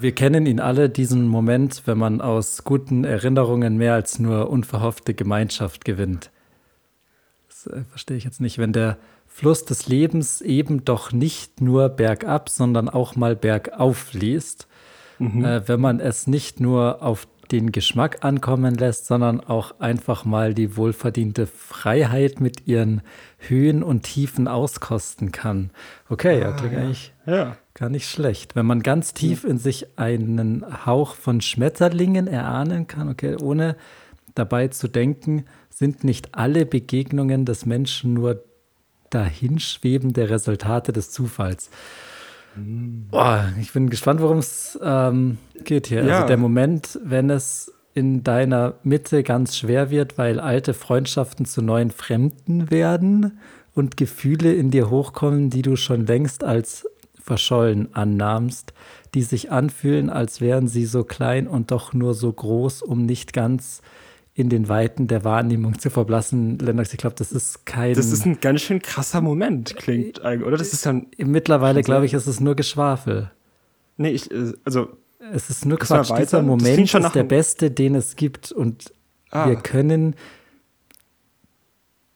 wir kennen ihn alle, diesen Moment, wenn man aus guten Erinnerungen mehr als nur unverhoffte Gemeinschaft gewinnt. Das äh, verstehe ich jetzt nicht. Wenn der Fluss des Lebens eben doch nicht nur bergab, sondern auch mal bergauf fließt, mhm. äh, wenn man es nicht nur auf den Geschmack ankommen lässt, sondern auch einfach mal die wohlverdiente Freiheit mit ihren Höhen und Tiefen auskosten kann. Okay, ja, klingt ah, ja. eigentlich ja. gar nicht schlecht. Wenn man ganz tief in sich einen Hauch von Schmetterlingen erahnen kann, okay, ohne dabei zu denken, sind nicht alle Begegnungen des Menschen nur dahinschwebende Resultate des Zufalls. Boah, ich bin gespannt, worum es ähm, geht hier. Also ja. Also der Moment, wenn es in deiner Mitte ganz schwer wird, weil alte Freundschaften zu neuen Fremden werden und Gefühle in dir hochkommen, die du schon längst als verschollen annahmst, die sich anfühlen, als wären sie so klein und doch nur so groß, um nicht ganz in den Weiten der Wahrnehmung zu verblassen. Lennox, ich glaube, das ist kein. Das ist ein ganz schön krasser Moment, klingt eigentlich, oder? Das ist dann. Mittlerweile, glaube ich, ist es nur Geschwafel. Nee, ich, äh, also. Es ist nur Quatsch. Dieser Moment ist der beste, den es gibt. Und ah. wir können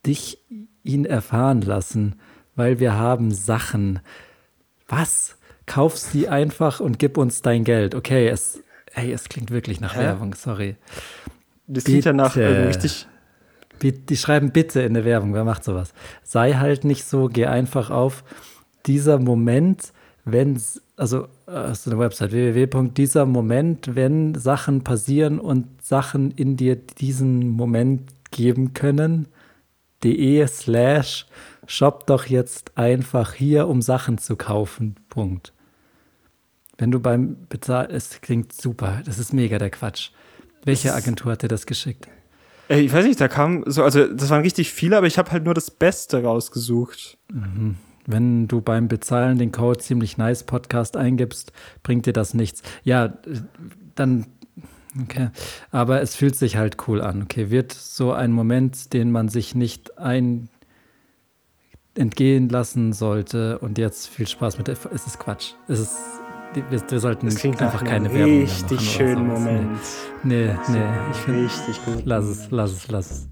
dich ihn erfahren lassen, weil wir haben Sachen. Was? Kauf sie einfach und gib uns dein Geld. Okay, es, hey, es klingt wirklich nach Hä? Werbung, sorry. Das klingt ja nach richtig. Die schreiben bitte in der Werbung, wer macht sowas? Sei halt nicht so, geh einfach auf dieser Moment, wenn, also hast du eine Website www. Moment, wenn Sachen passieren und Sachen in dir diesen Moment geben können, de slash shop doch jetzt einfach hier, um Sachen zu kaufen. Punkt. Wenn du beim Bezahlen, es klingt super, das ist mega der Quatsch. Welche Agentur hat dir das geschickt? Ich weiß nicht, da kam so, also das waren richtig viele, aber ich habe halt nur das Beste rausgesucht. Mhm. Wenn du beim Bezahlen den Code ziemlich nice Podcast eingibst, bringt dir das nichts. Ja, dann okay, aber es fühlt sich halt cool an. Okay, wird so ein Moment, den man sich nicht ein entgehen lassen sollte und jetzt viel Spaß mit der, es ist Quatsch. Es ist wir, wir sollten einfach keine Werbung machen. Richtig schönen Moment. Nee, nee, nee ich finde. Richtig gut. Lass es, lass es, lass es.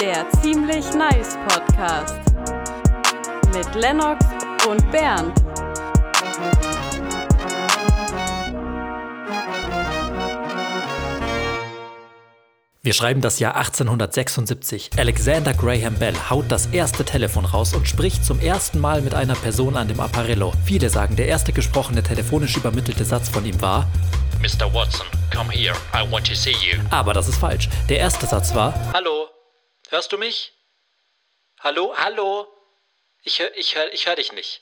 Der Ziemlich Nice Podcast. Mit Lennox und Bernd. Wir schreiben das Jahr 1876. Alexander Graham Bell haut das erste Telefon raus und spricht zum ersten Mal mit einer Person an dem Apparello. Viele sagen, der erste gesprochene telefonisch übermittelte Satz von ihm war Mr. Watson, come here, I want to see you. Aber das ist falsch. Der erste Satz war Hallo, hörst du mich? Hallo, hallo? Ich höre ich hör, ich hör dich nicht.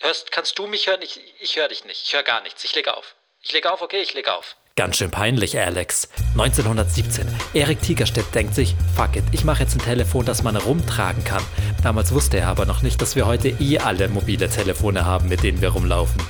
Hörst, kannst du mich hören? Ich, ich höre dich nicht. Ich höre gar nichts. Ich leg auf. Ich leg auf, okay, ich leg auf. Ganz schön peinlich, Alex. 1917. Erik Tigerstedt denkt sich, fuck it, ich mache jetzt ein Telefon, das man rumtragen kann. Damals wusste er aber noch nicht, dass wir heute eh alle mobile Telefone haben, mit denen wir rumlaufen.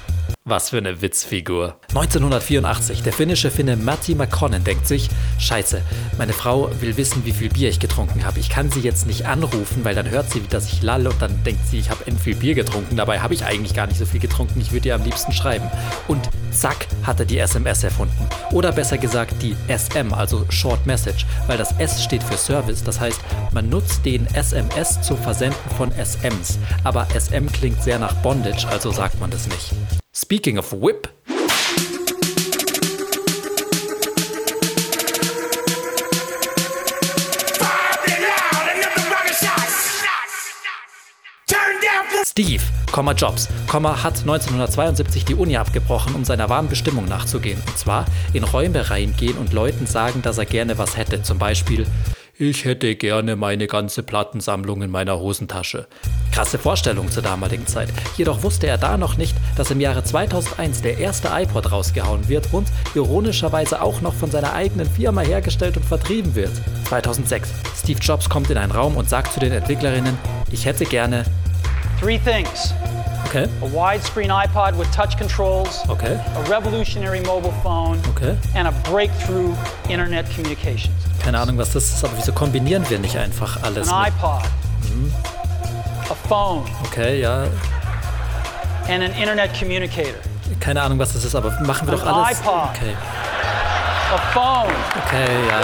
Was für eine Witzfigur. 1984, der finnische Finne Matti McConnen denkt sich, scheiße, meine Frau will wissen, wie viel Bier ich getrunken habe. Ich kann sie jetzt nicht anrufen, weil dann hört sie, dass ich lalle und dann denkt sie, ich habe end viel Bier getrunken. Dabei habe ich eigentlich gar nicht so viel getrunken, ich würde ihr am liebsten schreiben. Und zack, hat er die SMS erfunden. Oder besser gesagt die SM, also Short Message, weil das S steht für Service, das heißt, man nutzt den SMS zum Versenden von SMs. Aber SM klingt sehr nach Bondage, also sagt man das nicht. Speaking of whip. Steve, Jobs, hat 1972 die Uni abgebrochen, um seiner wahren Bestimmung nachzugehen. Und zwar in Räume reingehen und Leuten sagen, dass er gerne was hätte. Zum Beispiel, ich hätte gerne meine ganze Plattensammlung in meiner Hosentasche. Krasse Vorstellung zur damaligen Zeit. Jedoch wusste er da noch nicht, dass im Jahre 2001 der erste iPod rausgehauen wird und ironischerweise auch noch von seiner eigenen Firma hergestellt und vertrieben wird. 2006. Steve Jobs kommt in einen Raum und sagt zu den Entwicklerinnen, ich hätte gerne Three things. Okay. A widescreen iPod with touch controls. Okay. A revolutionary mobile phone. Okay. And a breakthrough internet communications. Keine Ahnung, was das ist, aber wieso kombinieren wir nicht einfach alles? An iPod. Mhm. A phone. Okay, ja. And an internet communicator. Keine Ahnung, was das ist, aber machen wir doch Ein alles. iPod. Okay, A phone. okay, ja.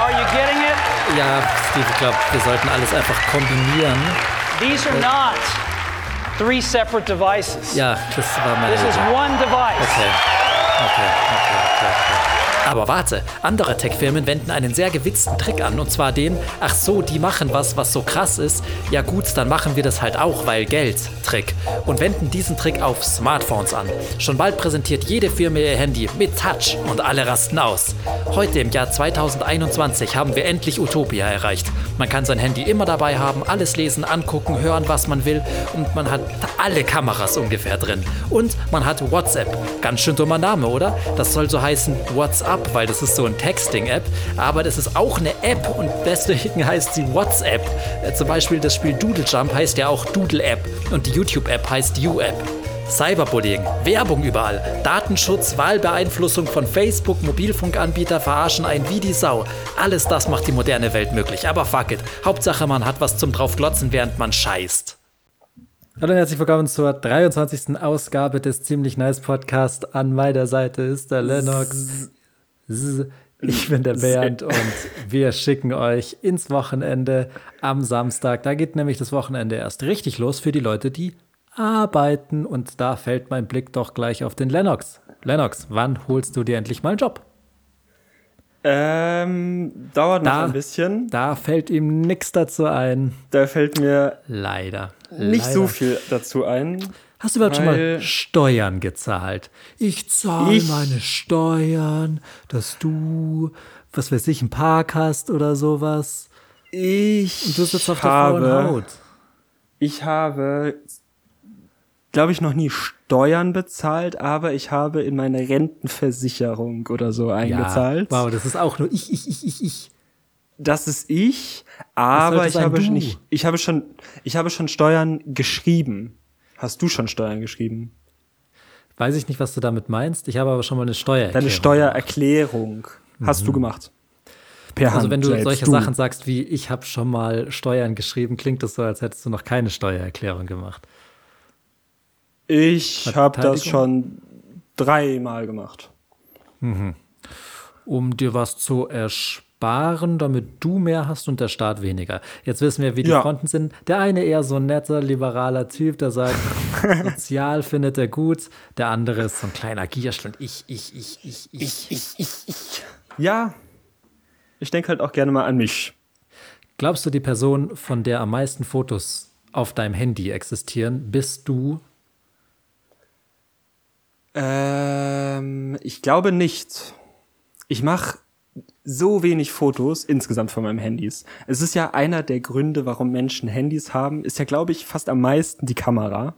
Are you getting it? Ja, Steve, ich glaube, wir sollten alles einfach kombinieren. These are not three separate devices. Ja, das war meine This is Idee. one device. Okay. Okay, okay, okay, okay. Aber warte, andere Tech-Firmen wenden einen sehr gewitzten Trick an. Und zwar den, ach so, die machen was, was so krass ist. Ja gut, dann machen wir das halt auch, weil Geld. Trick. Und wenden diesen Trick auf Smartphones an. Schon bald präsentiert jede Firma ihr Handy mit Touch und alle rasten aus. Heute im Jahr 2021 haben wir endlich Utopia erreicht. Man kann sein Handy immer dabei haben, alles lesen, angucken, hören, was man will. Und man hat alle Kameras ungefähr drin. Und man hat WhatsApp. Ganz schön dummer Name, oder? Das soll so heißen WhatsApp, weil das ist so ein Texting-App. Aber das ist auch eine App und deswegen heißt sie WhatsApp. Äh, zum Beispiel das Spiel Doodle Jump heißt ja auch Doodle App. Und die YouTube-App heißt You-App. Cyberbullying, Werbung überall, Datenschutz, Wahlbeeinflussung von Facebook, Mobilfunkanbieter verarschen einen wie die Sau. Alles das macht die moderne Welt möglich. Aber fuck it. Hauptsache man hat was zum draufglotzen, während man scheißt. Hallo und herzlich willkommen zur 23. Ausgabe des Ziemlich Nice Podcast. An meiner Seite ist der Lennox. Ich bin der Bernd und wir schicken euch ins Wochenende am Samstag. Da geht nämlich das Wochenende erst richtig los für die Leute, die arbeiten. Und da fällt mein Blick doch gleich auf den Lennox. Lennox, wann holst du dir endlich mal einen Job? Ähm, dauert noch Da- ein bisschen. Da fällt ihm nichts dazu ein. Da fällt mir Leider. nicht Leider. so viel dazu ein. Hast du überhaupt schon mal Steuern gezahlt? Ich zahle Ich- meine Steuern, dass du, was weiß ich, einen Park hast oder sowas. Ich Und du sitzt auf der habe, Haut. ich habe, glaube ich, noch nie Steuern bezahlt, aber ich habe in meine Rentenversicherung oder so eingezahlt. wow, das ist auch nur ich, ich, ich, ich, ich. Das ist ich, aber ich habe, schon, ich, ich habe schon, ich habe schon Steuern geschrieben. Hast du schon Steuern geschrieben? Weiß ich nicht, was du damit meinst. Ich habe aber schon mal eine Steuererklärung. Deine Steuererklärung hast du gemacht. Per Hand Also wenn du solche Sachen sagst wie ich habe schon mal Steuern geschrieben, klingt das so, als hättest du noch keine Steuererklärung gemacht. Ich habe das schon dreimal gemacht. um dir was zu ersparen, damit du mehr hast und der Staat weniger. Jetzt wissen wir, wie die Ja. Fronten sind. Der eine eher so ein netter, liberaler Typ, der sagt, sozial findet er gut. Der andere ist so ein kleiner Gierschl und ich, ich, ich, ich, ich. Ja, ich denke halt auch gerne mal an mich. Glaubst du, die Person, von der am meisten Fotos auf deinem Handy existieren, bist du? Ähm, ich glaube nicht. Ich mache so wenig Fotos insgesamt von meinem Handys. Es ist ja einer der Gründe, warum Menschen Handys haben, ist ja, glaube ich, fast am meisten die Kamera.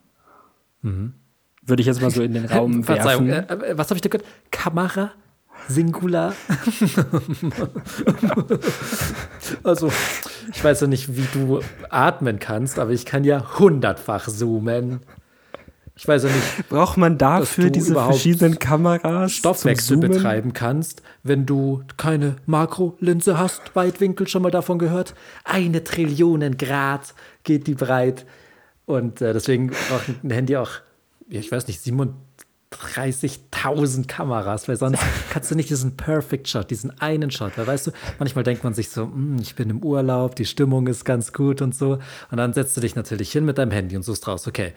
Würde ich jetzt mal so in den Raum werfen. äh, äh, was habe ich da gehört? Kamera? Singular? also, ich weiß ja nicht, wie du atmen kannst, aber ich kann ja hundertfach zoomen. Ich weiß ja nicht, Braucht man dafür du diese verschiedenen Kameras? Stoffwechsel betreiben kannst, wenn du keine Makrolinse hast, Weitwinkel, schon mal davon gehört? Eine Trillionen Grad geht die breit. Und äh, deswegen braucht ein Handy auch, ich weiß nicht, 37.000 Kameras, weil sonst kannst du nicht diesen Perfect Shot, diesen einen Shot. Weil weißt du, manchmal denkt man sich so, "Hm, ich bin im Urlaub, die Stimmung ist ganz gut und so. Und dann setzt du dich natürlich hin mit deinem Handy und suchst raus, okay,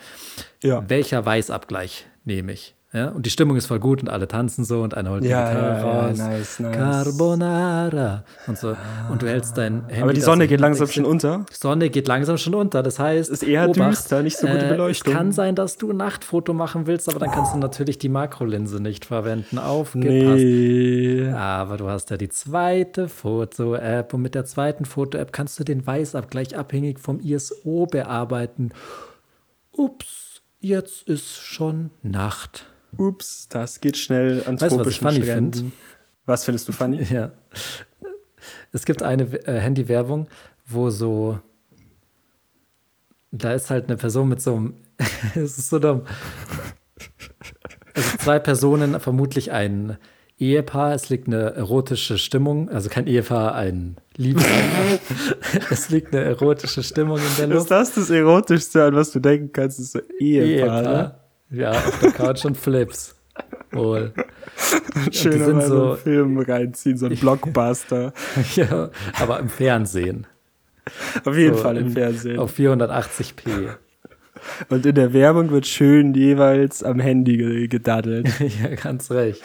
Ja. welcher Weißabgleich nehme ich? Ja, und die Stimmung ist voll gut und alle tanzen so und einer holt die Ja, Gitarre ja, ja, raus. nice, nice. Carbonara und so. Und du hältst dein Handy. Aber die Sonne so geht langsam schon unter. Die Sonne geht langsam schon unter. Das heißt, Ist eher düster, nicht so gute äh, Beleuchtung. Es kann sein, dass du ein Nachtfoto machen willst, aber dann kannst du natürlich die Makrolinse nicht verwenden. Aufgepasst. Nee. Aber du hast ja die zweite Foto-App und mit der zweiten Foto-App kannst du den Weißabgleich abhängig vom ISO bearbeiten. Ups, jetzt ist schon Nacht. Ups, das geht schnell an Weißt du, was ich tropischen funny Stränden. finde? Was findest du funny? Ja. Es gibt eine äh, Handy-Werbung, wo so. Da ist halt eine Person mit so einem. es ist so dumm. Also zwei Personen, vermutlich ein Ehepaar. Es liegt eine erotische Stimmung. Also kein Ehepaar, ein Liebespaar. es liegt eine erotische Stimmung in der Ist Luft. das das Erotischste, an was du denken kannst? Ist so Ehepaar. ne? Ja, auf der Couch und Flips. Wohl. Schön die sind mal so einen Film reinziehen, so ein Blockbuster. Ja, aber im Fernsehen. Auf jeden So Fall im in- Fernsehen. Auf 480p. Und in der Werbung wird schön jeweils am Handy ge- gedaddelt. ja, ganz recht.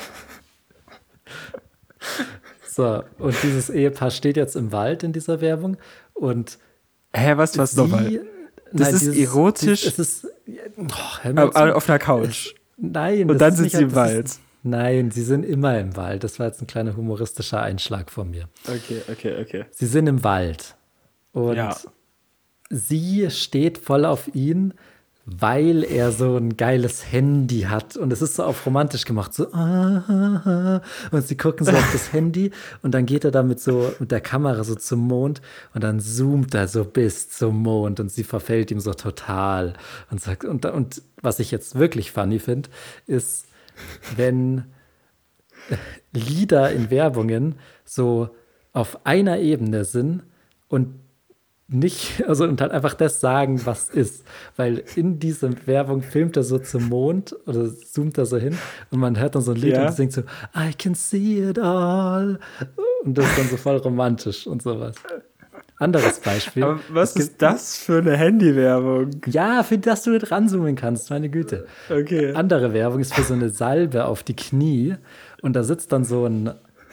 So, und dieses Ehepaar steht jetzt im Wald in dieser Werbung und Hä, was, was nochmal? Das ist erotisch? dies- Es ist. Oh, Auf, einer Couch. Nein. Und dann ist sind nicht- sie im das Wald. Ist, nein, sie sind immer im Wald. Das war jetzt ein kleiner humoristischer Einschlag von mir. Okay, okay, okay. Sie sind im Wald. Und Ja. sie steht voll auf ihn, weil er so ein geiles Handy hat. Und es ist so auf romantisch gemacht. So, ah, ah, ah. und sie gucken so auf das Handy und dann geht er damit so mit der Kamera so zum Mond und dann zoomt er so bis zum Mond und sie verfällt ihm so total und sagt, und, und was ich jetzt wirklich funny finde, ist, wenn Lieder in Werbungen so auf einer Ebene sind und nicht, also und halt einfach das sagen, was ist. Weil in dieser Werbung filmt er so zum Mond oder zoomt er so hin und man hört dann so ein Lied Ja. und singt so, I can see it all. Und das ist dann so voll romantisch und sowas. Anderes Beispiel. Aber was Es ist das für eine Handywerbung? Ja, für das du nicht ranzoomen kannst, meine Güte. Okay. Andere Werbung ist für so eine Salbe auf die Knie und da sitzt dann so ein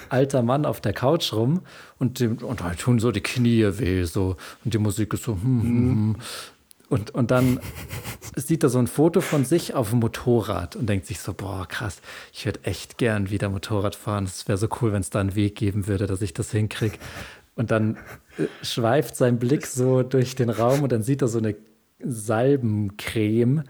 alter Mann auf der Couch rum und, dem, und da tun so die Knie weh so und die Musik ist so hm, hm, hm. Und, und dann sieht er so ein Foto von sich auf dem Motorrad und denkt sich so, boah, krass, ich würde echt gern wieder Motorrad fahren. Es wäre so cool, wenn es da einen Weg geben würde, dass ich das hinkriege. Und dann äh, schweift sein Blick so durch den Raum und dann sieht er so eine Salbencreme,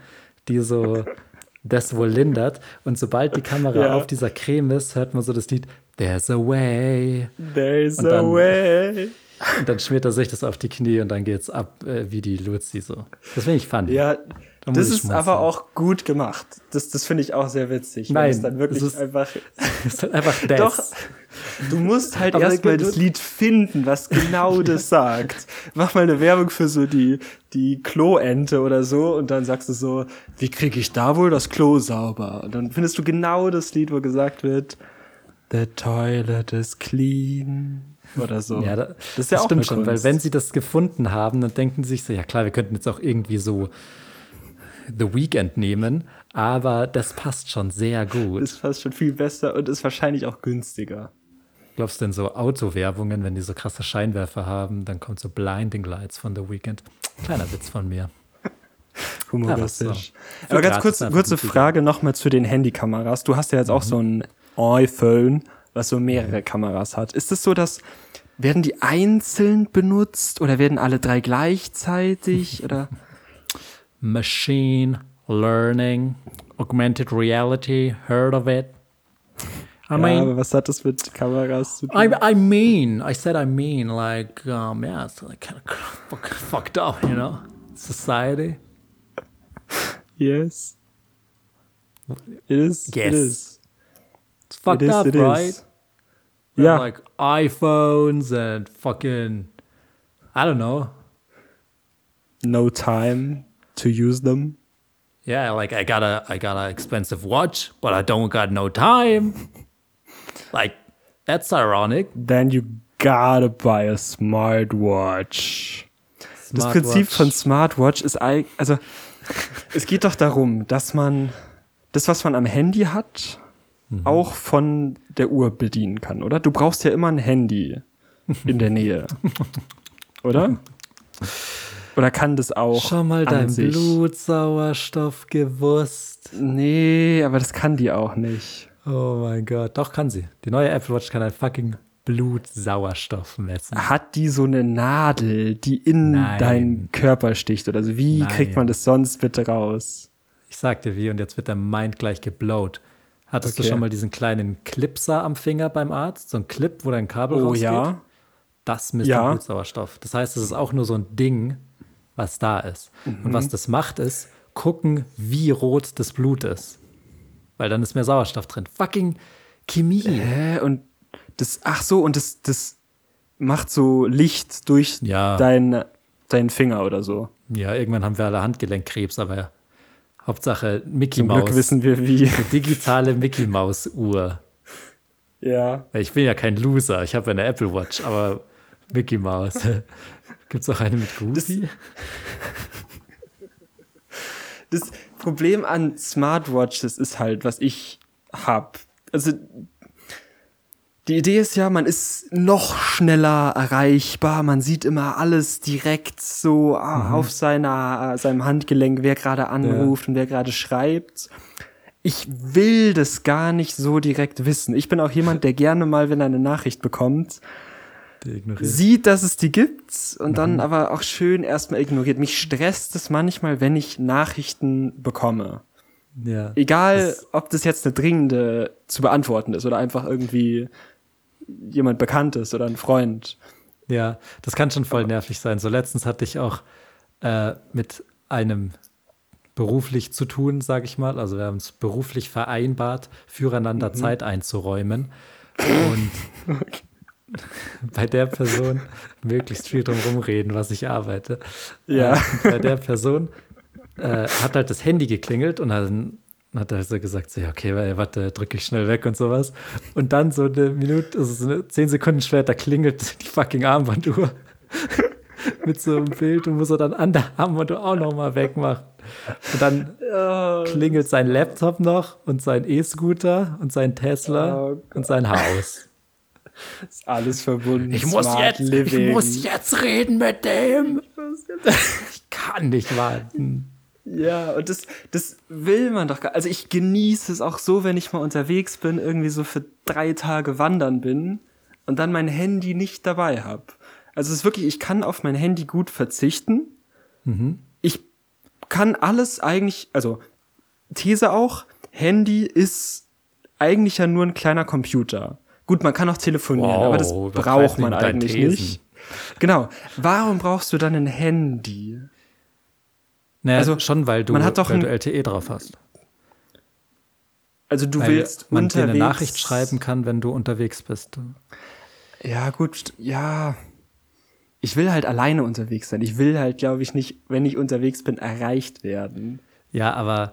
die so das wohl lindert. Und sobald die Kamera Ja. auf dieser Creme ist, hört man so das Lied There's a way. There's a way. Und dann schmiert er sich das auf die Knie und dann geht's ab äh, wie die Luzi so. Das finde ich funny. Ja, Da das ist aber auch gut gemacht. Das, das finde ich auch sehr witzig. Nein, es dann wirklich es ist- einfach. Das ist halt einfach das. Doch, du musst halt erstmal das Lied finden, was genau das sagt. Mach mal eine Werbung für so die, die Kloente oder so und dann sagst du so, wie kriege ich da wohl das Klo sauber? Und dann findest du genau das Lied, wo gesagt wird, The toilet is clean. Oder so. Ja, da, das ist ja auch stimmt schon, weil wenn sie das gefunden haben, dann denken sie sich so, ja klar, wir könnten jetzt auch irgendwie so The Weekend nehmen, aber das passt schon sehr gut. ist fast schon viel besser und ist wahrscheinlich auch günstiger. Glaubst du denn so Autowerbungen, wenn die so krasse Scheinwerfer haben, dann kommt so Blinding Lights von The Weekend? Kleiner Witz von mir. Humoristisch. Ja, so. Aber ganz kurz, kurze. Frage nochmal zu den Handykameras. Du hast ja jetzt auch so ein iPhone, was so mehrere Kameras hat. Ist es so, dass werden die einzeln benutzt oder werden alle drei gleichzeitig oder? Machine Learning, Augmented Reality, heard of it? I ja, mean, aber was hat das mit Kameras zu tun? I, I mean, I said I mean, like, um, yeah, it's like kind of fuck, fucked up, you know, society. yes. It is. Yes. It is. Fucked it is, up, right? is. Yeah. like iPhones and fucking, I don't know. No time to use them. Yeah, like I got a, I got an expensive watch, but I don't got no time. like, that's ironic. Then you gotta buy a smartwatch. Das Smartwatch. Prinzip von Smartwatch ist also es geht doch darum, dass man das, was man am Handy hat, Mhm. auch von der Uhr bedienen kann, oder? Du brauchst ja immer ein Handy in der Nähe, oder? Oder kann das auch? Schon mal dein sich? Blutsauerstoff gewusst. Nee, aber das kann die auch nicht. Oh mein Gott, doch kann sie. Die neue Apple Watch kann ein fucking Blutsauerstoff messen. Hat die so eine Nadel, die in Nein. deinen Körper sticht? Oder so? Wie Nein. kriegt man das sonst bitte raus? Ich sag dir wie und jetzt wird der Mind gleich geblowt. Hattest Okay. du schon mal diesen kleinen Clipser am Finger beim Arzt? So ein Clip, wo dein Kabel Oh rausgeht? ja. Das misst Ja. den Blutsauerstoff. Das heißt, es ist auch nur so ein Ding, was da ist. Mhm. Und was das macht, ist gucken, wie rot das Blut ist. Weil dann ist mehr Sauerstoff drin. Fucking Chemie. Hä? Und das, ach so, und das, das macht so Licht durch Ja. dein, deinen Finger oder so. Ja, irgendwann haben wir alle Handgelenkkrebs, aber Hauptsache Mickey Zum Maus. Glück wissen wir wie. Eine digitale Mickey Maus Uhr. Ja. Ich bin ja kein Loser, ich habe eine Apple Watch, aber Mickey Maus. Gibt es auch eine mit Goofy? Das Problem an Smartwatches ist halt, was ich hab. Also die Idee ist ja, man ist noch schneller erreichbar, man sieht immer alles direkt so ah, auf seiner, seinem Handgelenk, wer gerade anruft und wer gerade schreibt. Ich will das gar nicht so direkt wissen. Ich bin auch jemand, der gerne mal, wenn er eine Nachricht bekommt, sieht, dass es die gibt und dann aber auch schön erstmal ignoriert. Mich stresst es manchmal, wenn ich Nachrichten bekomme. Ja. Egal, Das- ob das jetzt eine dringende zu beantworten ist oder einfach irgendwie jemand Bekanntes oder ein Freund. Ja, das kann schon voll nervig sein. So letztens hatte ich auch äh, mit einem beruflich zu tun, sage ich mal. Also wir haben uns beruflich vereinbart, füreinander Zeit einzuräumen. Und bei der Person möglichst viel drum rumreden, was ich arbeite. Ja. Äh, bei der Person äh, hat halt das Handy geklingelt und dann hat er so gesagt, so, ja, okay, warte, drücke ich schnell weg und sowas. Und dann so eine Minute, also so eine, zehn Sekunden später klingelt die fucking Armbanduhr mit so einem Bild und muss er dann an der Armbanduhr auch nochmal wegmachen. Und dann klingelt sein Laptop noch und sein E-Scooter und sein Tesla Oh und sein Haus. Ist alles verbunden. Ich muss, Smart jetzt, ich Living. muss jetzt reden mit dem. Ich kann nicht warten. Ja, und das, das will man doch gar Also ich genieße es auch so, wenn ich mal unterwegs bin, irgendwie so für drei Tage wandern bin und dann mein Handy nicht dabei habe. Also es ist wirklich, ich kann auf mein Handy gut verzichten. Ich kann alles eigentlich, also These auch, Handy ist eigentlich ja nur ein kleiner Computer. Gut, man kann auch telefonieren, Wow, aber das braucht man eigentlich nicht. Genau. Warum brauchst du dann ein Handy? Naja, Also, schon, weil du, man hat doch weil du LTE drauf hast. Also du Weil willst man dir unterwegs eine Nachricht schreiben kann, wenn du unterwegs bist. Ja, gut, ja. Ich will halt alleine unterwegs sein. Ich will halt, glaube ich, nicht, wenn ich unterwegs bin, erreicht werden. Ja, aber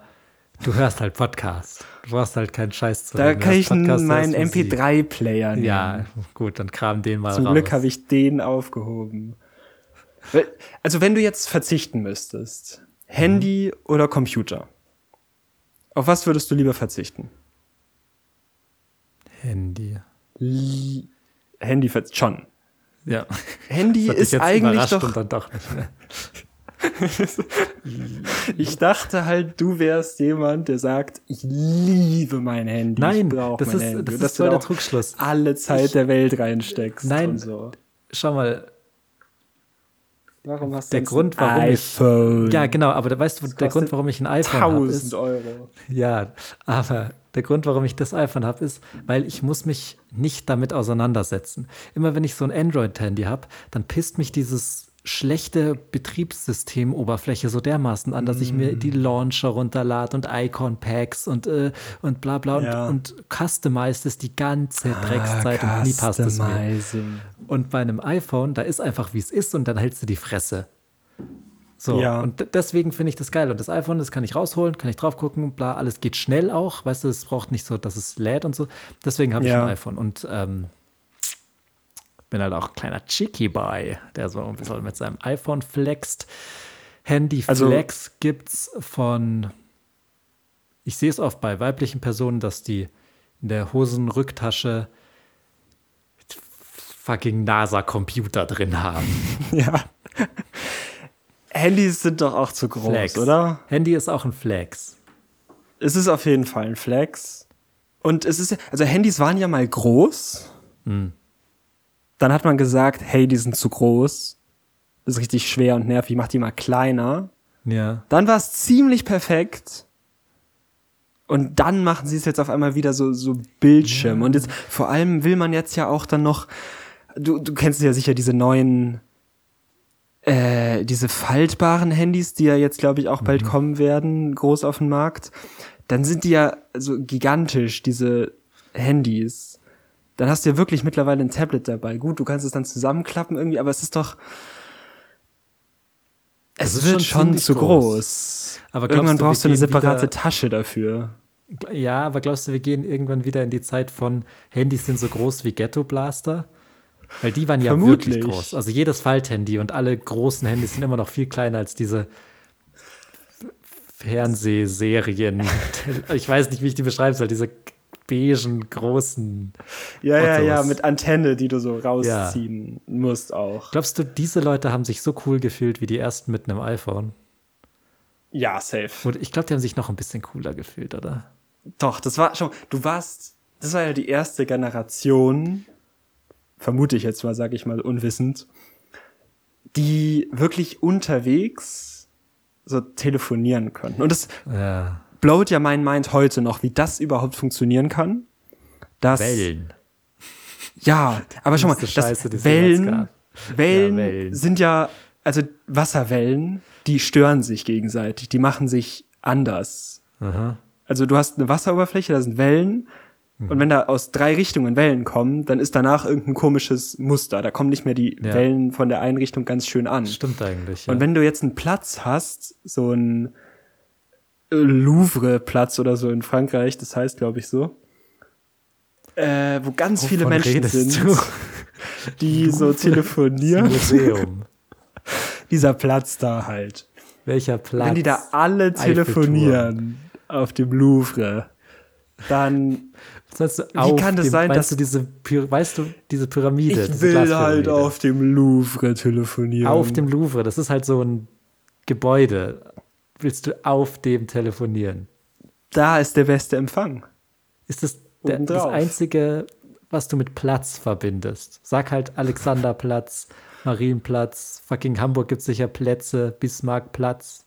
du hörst halt Podcast. Du brauchst halt keinen Scheiß zu Da. Du kann ich Podcast, meinen hörst Musik. MP3-Player nehmen. Ja, gut, dann kram den mal Zum raus. Glück habe ich den aufgehoben. Also wenn du jetzt verzichten müsstest, Handy oder Computer, auf was würdest du lieber verzichten? Handy. Li Handy schon. Ja. Handy Das ist eigentlich doch doch. Ich dachte halt, du wärst jemand, der sagt, ich liebe mein Handy. Nein, ich das mein ist- Handy. das ist dass du voll der Trugschluss. Alle Zeit der Welt reinsteckst. Nein. So. Schau mal, Warum hast der sonst Grund, ein warum iPhone? ich. Ja, genau, aber weißt du, der kostet Grund, warum ich ein iPhone habe, 1000 ist. Euro. Ja, aber der Grund, warum ich das iPhone habe, ist, weil ich muss mich nicht damit auseinandersetzen. Immer wenn ich so ein Android-Handy habe, dann pisst mich dieses schlechte Betriebssystemoberfläche so dermaßen an, dass ich mir Mm. die Launcher runterlade und Icon-Packs und, äh, und bla bla Ja. und, und customize es die ganze Dreckszeit und nie passt es mir. Ah. Und bei einem iPhone, da ist einfach, wie es ist und dann hältst du die Fresse. So, Ja. und deswegen finde ich das geil. Und das iPhone, das kann ich rausholen, kann ich drauf gucken, bla, alles geht schnell auch. Weißt du, es braucht nicht so, dass es lädt und so. Deswegen habe ich Ja. ein iPhone. Und ähm, bin halt auch ein kleiner Cheeky Boy, der so ein bisschen mit seinem iPhone flext. Handy Also- Flex gibt's von, ich sehe es oft bei weiblichen Personen, dass die in der Hosenrücktasche fucking NASA-Computer drin haben. Ja. Handys sind doch auch zu groß, Flex. oder? Handy ist auch ein Flex. Es ist auf jeden Fall ein Flex. Und es ist, also Handys waren ja mal groß. Hm. Dann hat man gesagt, hey, die sind zu groß. Das ist richtig schwer und nervig, mach die mal kleiner. Ja. Dann war es ziemlich perfekt. Und dann machen sie es jetzt auf einmal wieder so, so Bildschirm. Und jetzt, vor allem will man jetzt ja auch dann noch, du, du kennst ja sicher diese neuen, äh, diese faltbaren Handys, die ja jetzt, glaube ich, auch bald kommen werden, groß auf den Markt. Dann sind die ja so gigantisch, diese Handys. Dann hast du ja wirklich mittlerweile ein Tablet dabei. Gut, du kannst es dann zusammenklappen irgendwie, aber es ist doch, Es ist wird schon schon zu groß. groß. Aber Irgendwann du, brauchst du eine separate wieder- Tasche dafür. Ja, aber glaubst du, wir gehen irgendwann wieder in die Zeit von Handys sind so groß wie Ghetto Blaster? Weil die waren ja Vermutlich. wirklich groß. Also jedes Falthandy und alle großen Handys sind immer noch viel kleiner als diese Fernsehserien. ich weiß nicht, wie ich die beschreiben soll. Diese beigen, großen. Ja, ja, ja, Ottos. mit Antenne, die du so rausziehen musst auch. Glaubst du, diese Leute haben sich so cool gefühlt wie die ersten mit einem iPhone? Ja, safe. Und ich glaube, die haben sich noch ein bisschen cooler gefühlt, oder? Doch, das war schon, du warst, das war ja die erste Generation, vermute ich jetzt mal, sage ich mal unwissend, die wirklich unterwegs so telefonieren konnten. Und das Ja. Blowt ja mein Mind heute noch, wie das überhaupt funktionieren kann. Dass, Wellen. Ja, aber schau mal, Scheiße, das jemals Wellen. Wellen, Ja, Wellen. sind ja, also Wasserwellen, die stören sich gegenseitig, die machen sich anders. Aha. Also du hast eine Wasseroberfläche, da sind Wellen. Mhm. Und wenn da aus drei Richtungen Wellen kommen, dann ist danach irgendein komisches Muster. Da kommen nicht mehr die Ja. Wellen von der einen Richtung ganz schön an. Stimmt eigentlich. Ja. Und wenn du jetzt einen Platz hast, so ein Louvre-Platz oder so in Frankreich, das heißt, glaube ich, so, äh, wo ganz viele Wovon Menschen redest sind, du? die so telefonieren. Museum. Dieser Platz da halt. Welcher Platz? Wenn die da alle telefonieren auf dem Louvre, dann Meinst du auf kann das dem, sein, dass- du diese, weißt du, diese Pyramide? Ich diese will halt auf dem Louvre telefonieren. Auf dem Louvre, das ist halt so ein Gebäude. Willst du auf dem telefonieren? Da ist der beste Empfang. Ist das der, das. Einzige, was du mit Platz verbindest? Sag halt Alexanderplatz, Marienplatz, fucking Hamburg gibt sicher Plätze, Bismarckplatz.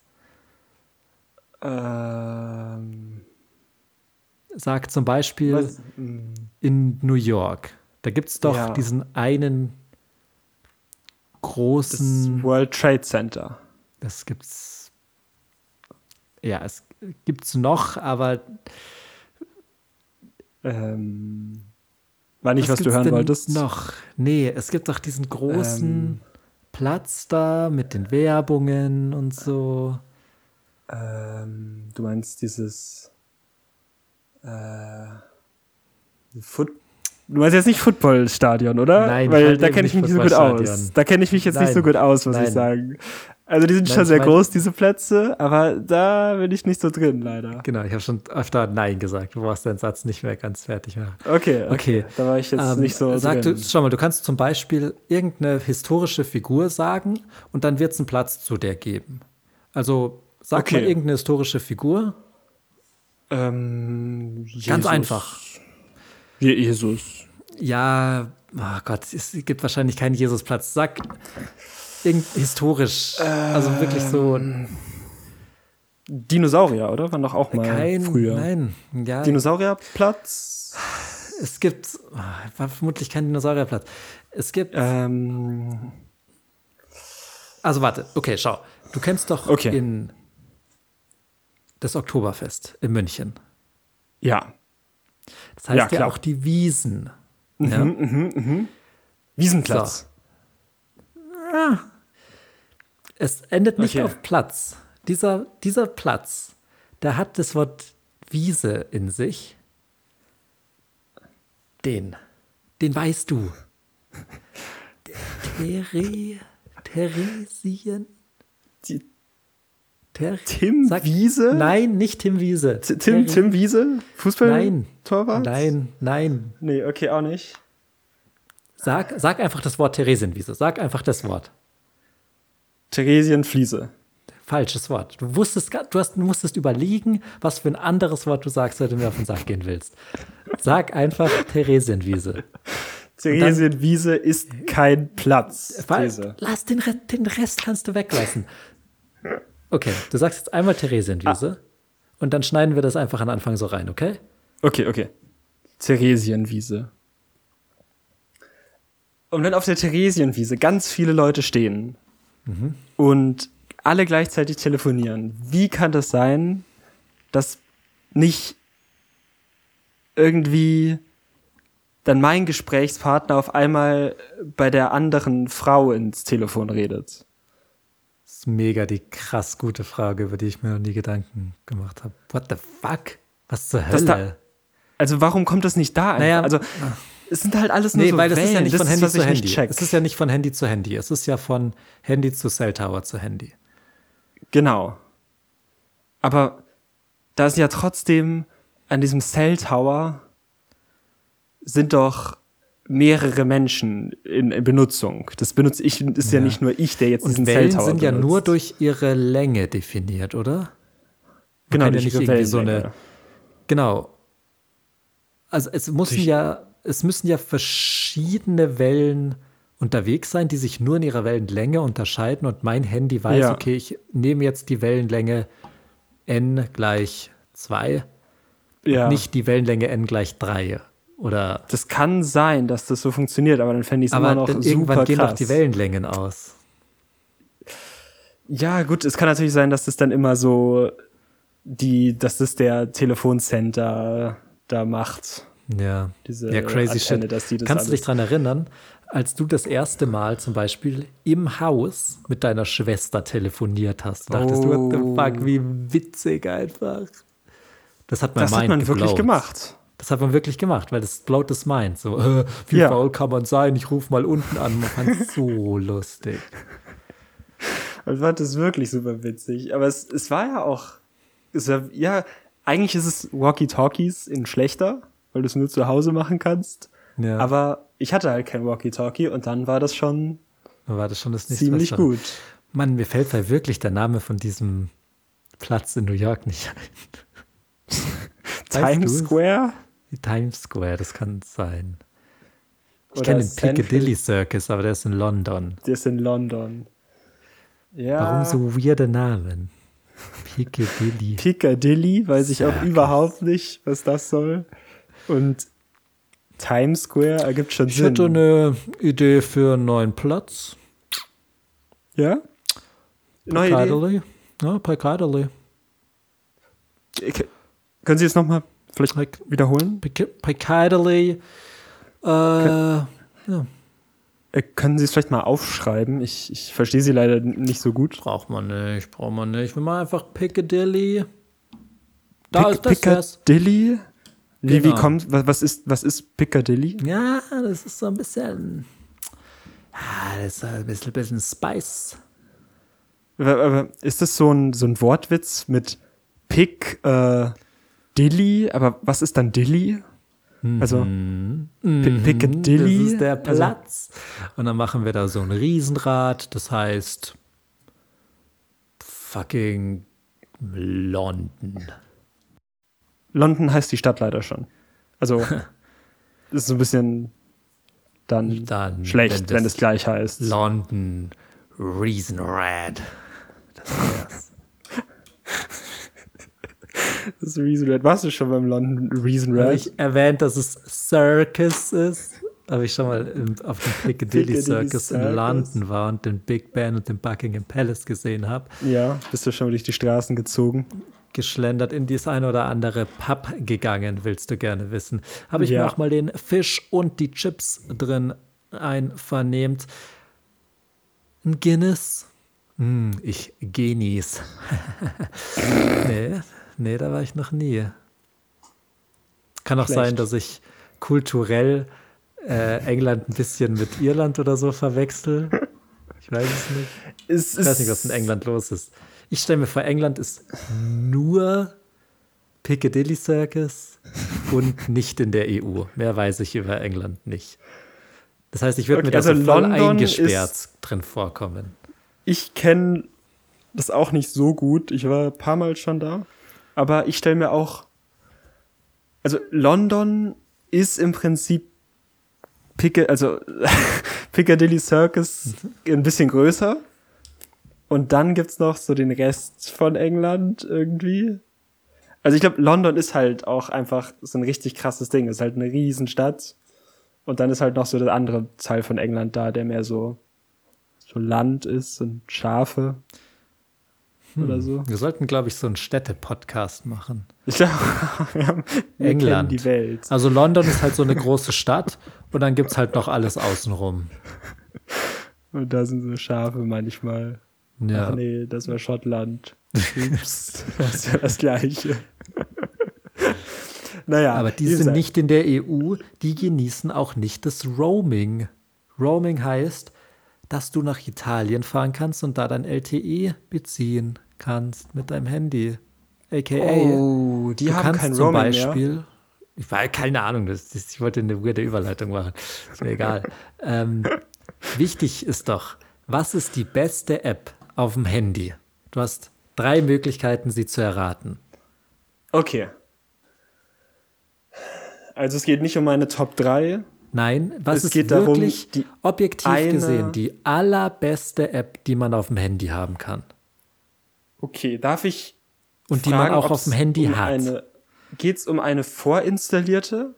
Ähm, Sag zum Beispiel was, mh, in New York. Da gibt es doch Ja. diesen einen das großen. World Trade Center. Das gibt's. Ja, es gibt's noch, aber Ähm, war nicht, was, du gibt's hören wolltest? Noch. Nee, es gibt doch diesen großen Ähm. Platz da mit den Werbungen und so. Ähm, du meinst dieses äh, Foot Du meinst jetzt nicht Footballstadion, oder? Nein, Weil da kenne ich mich nicht nicht so gut aus. Da kenne ich mich jetzt nicht so Nein. gut aus, muss ich Nein. sagen. Also die sind Nein, schon sehr groß, diese Plätze, aber da bin ich nicht so drin, leider. Genau, ich habe schon öfter Nein gesagt. Du brauchst deinen Satz nicht mehr ganz fertig machen. Okay, okay. Okay. Da war ich jetzt Ähm, nicht so sag drin. du, schau mal, du kannst zum Beispiel irgendeine historische Figur sagen und dann wird es einen Platz zu der geben. Also sag Okay. mal irgendeine historische Figur. ähm, Ganz Jesus. einfach. Je- Jesus. Ja, oh Gott, es gibt wahrscheinlich keinen Jesusplatz. Sag irgend historisch, also wirklich so Ähm, Dinosaurier, oder? Waren doch auch mal kein, früher. nein, ja, Dinosaurierplatz. es gibt, war vermutlich kein Dinosaurierplatz. Es gibt, Ähm, also warte, okay, schau, du kennst doch Okay. in das Oktoberfest in München. ja. Das heißt Ja, ja, auch die Wiesen. Ja? Wiesenplatz. Es endet nicht Okay. auf Platz. Dieser, dieser Platz, der hat das Wort Wiese in sich. Den. Den weißt du. Tere, Theresien? Die- Ter Tim Sag- Wiese? Nein, nicht Tim Wiese. T- Tim, Tim Wiese? Fußball? Nein. Torwart? Nein, nein. Nee, okay, auch nicht. Sag, sag einfach das Wort Theresienwiese. Sag einfach das Wort. Theresien Fliese. Falsches Wort. Du wusstest, du, hast, du musstest überlegen, was für ein anderes Wort du sagst, wenn du mir auf den Sack gehen willst. Sag einfach Theresienwiese. Theresien Wiese ist kein Platz. These. Lass den, Re den Rest kannst du weglassen. Okay, du sagst jetzt einmal Theresienwiese und dann schneiden wir das einfach an Anfang so rein, okay? Okay, okay. Theresienwiese. Und wenn auf der Theresienwiese ganz viele Leute stehen und alle gleichzeitig telefonieren, wie kann das sein, dass nicht irgendwie dann mein Gesprächspartner auf einmal bei der anderen Frau ins Telefon redet? Das ist mega die krass gute Frage, über die ich mir noch nie Gedanken gemacht habe. What the fuck? Was zur Das da- Hölle? Also warum kommt das nicht da? Naja, also es sind halt alles nur Nee, so weil das ist ja nicht das von ist, Handy was zu Handy. Es ist ja nicht von Handy zu Handy. Es ist ja von Handy zu Cell Tower zu Handy. Genau. Aber da ist ja trotzdem an diesem Cell Tower sind doch mehrere Menschen in, in Benutzung. Das benutze ich, ist ja. Ja. nicht nur ich, der jetzt Und diesen Cell Wellen Tower sind ja benutzt. nur durch ihre Länge definiert, oder? Man genau, kann ja durch nicht ihre irgendwie so Wellenlänge. eine. Genau. Also es müssen Durch- ja, es müssen ja verschiedene Wellen unterwegs sein, die sich nur in ihrer Wellenlänge unterscheiden und mein Handy weiß, Ja. okay, ich nehme jetzt die Wellenlänge n gleich 2, ja. nicht die Wellenlänge n gleich 3. Oder Das kann sein, dass das so funktioniert, aber dann fände ich es immer aber noch dann super irgendwann gehen doch die Wellenlängen aus. Ja, gut, es kann natürlich sein, dass das dann immer so die, dass das der Telefoncenter da macht. Ja, Diese ja crazy Antenne, shit. dass die das Kannst du dich daran erinnern, als du das erste Mal zum Beispiel im Haus mit deiner Schwester telefoniert hast? Dachtest du, what the Oh. fuck, wie witzig einfach. Das hat mein Das hat man wirklich gemacht. Das hat man wirklich gemacht, weil das blowt das Mind. So, äh, wie Ja. faul kann man sein? Ich rufe mal unten an. Man fand es so lustig. Ich fand das wirklich super witzig. Aber es, es war ja auch, es war, ja, eigentlich ist es Walkie-Talkies in schlechter, weil du es nur zu Hause machen kannst. Ja, Aber ich hatte halt kein Walkie-Talkie und dann war das schon war das schon das nächste ziemlich Bessere. gut. Mann, mir fällt da wirklich der Name von diesem Platz in New York nicht ein. Times? Square? Die Times Square, das kann sein. Ich kenne den Piccadilly Circus, aber der ist in London. Der ist in London. Ja. Warum so weirde Namen? Piccadilly. Piccadilly, weiß ich auch Circus. überhaupt nicht, was das soll. Und Times Square ergibt schon Ich Sinn. hätte eine Idee für einen neuen Platz. ja? Neue Idee? Piccadilly. Ja, Piccadilly. Ich- Können Sie es nochmal vielleicht Pic- wiederholen? Piccadilly. Äh, ja. Äh, können Sie es vielleicht mal aufschreiben? Ich, ich verstehe Sie leider nicht so gut. Braucht man nicht, braucht man nicht. Wir machen einfach Piccadilly. Da Pic- ist das. Piccadilly? Wie, wie Genau. kommt, was, was ist, was ist Piccadilly? Ja, das ist so ein bisschen. Ah, das ist ein bisschen, bisschen Spice. Aber, aber ist das so ein, so ein Wortwitz mit Pick, äh, Dilly? Aber was ist dann Dilly? Also, Pi- Piccadilly? Mhm. Das ist der Also- Platz. Und dann machen wir da so ein Riesenrad. Das heißt fucking London. London heißt die Stadt leider schon. Also, ist so ein bisschen dann, Dann, schlecht, wenn es gleich heißt. London Riesenrad. Das wär's. Das ist Reason Red. Warst du schon beim London Reason Habe Red? ich erwähnt, dass es Circus ist? Habe ich schon mal im, auf dem Piccadilly, Piccadilly Circus, in Circus. London war und den Big Ben und den Buckingham Palace gesehen habe. Ja, bist du schon mal durch die Straßen gezogen? Geschlendert in dies ein oder andere Pub gegangen, willst du gerne wissen. Habe ich Ja. mir auch mal den Fisch und die Chips drin einvernehmt. Ein Guinness? Hm, ich genieß. nee, nee, da war ich noch nie. Kann auch Schlecht. sein, dass ich kulturell äh, England ein bisschen mit Irland oder so verwechsel. Ich weiß es nicht. Es Ich weiß nicht, was in England los ist. Ich stelle mir vor, England ist nur Piccadilly Circus und nicht in der EU. Mehr weiß ich über England nicht. Das heißt, ich würde mir Okay, da so also voll London eingesperrt ist- drin vorkommen. Ich kenne das auch nicht so gut. Ich war ein paar Mal schon da. Aber ich stelle mir auch. Also, London ist im Prinzip Picca, also Piccadilly Circus ein bisschen größer. Und dann gibt's noch so den Rest von England irgendwie. Also ich glaube, London ist halt auch einfach so ein richtig krasses Ding. Ist halt eine Riesenstadt. Und dann ist halt noch so der andere Teil von England da, der mehr so, so Land ist und Schafe oder so. Wir sollten, glaube ich, so einen Städte-Podcast machen. Ich glaube, wir, haben, wir England. die Welt. Also London ist halt so eine große Stadt und dann gibt es halt noch alles außenrum. Und da sind so Schafe manchmal. Ja. Ach nee, das war Schottland. Ups, das ist ja das Gleiche. naja, Aber die sind nicht in der EU, die genießen auch nicht das Roaming. Roaming heißt, dass du nach Italien fahren kannst und da dein LTE beziehen kannst mit deinem Handy. AKA, Oh, die du haben kannst kein zum Roaming Beispiel, ich war keine Ahnung, das, das, ich wollte eine weirde Überleitung machen, ist mir egal. ähm, wichtig ist doch, was ist die beste App auf dem Handy? Du hast drei Möglichkeiten, sie zu erraten. Okay. Also es geht nicht um meine Top 3. Nein, was Es ist geht darum, wirklich die objektiv gesehen die allerbeste App, die man auf dem Handy haben kann? Okay, darf ich Und die man fragen, auch auf dem Handy um hat. Eine, geht's um eine vorinstallierte?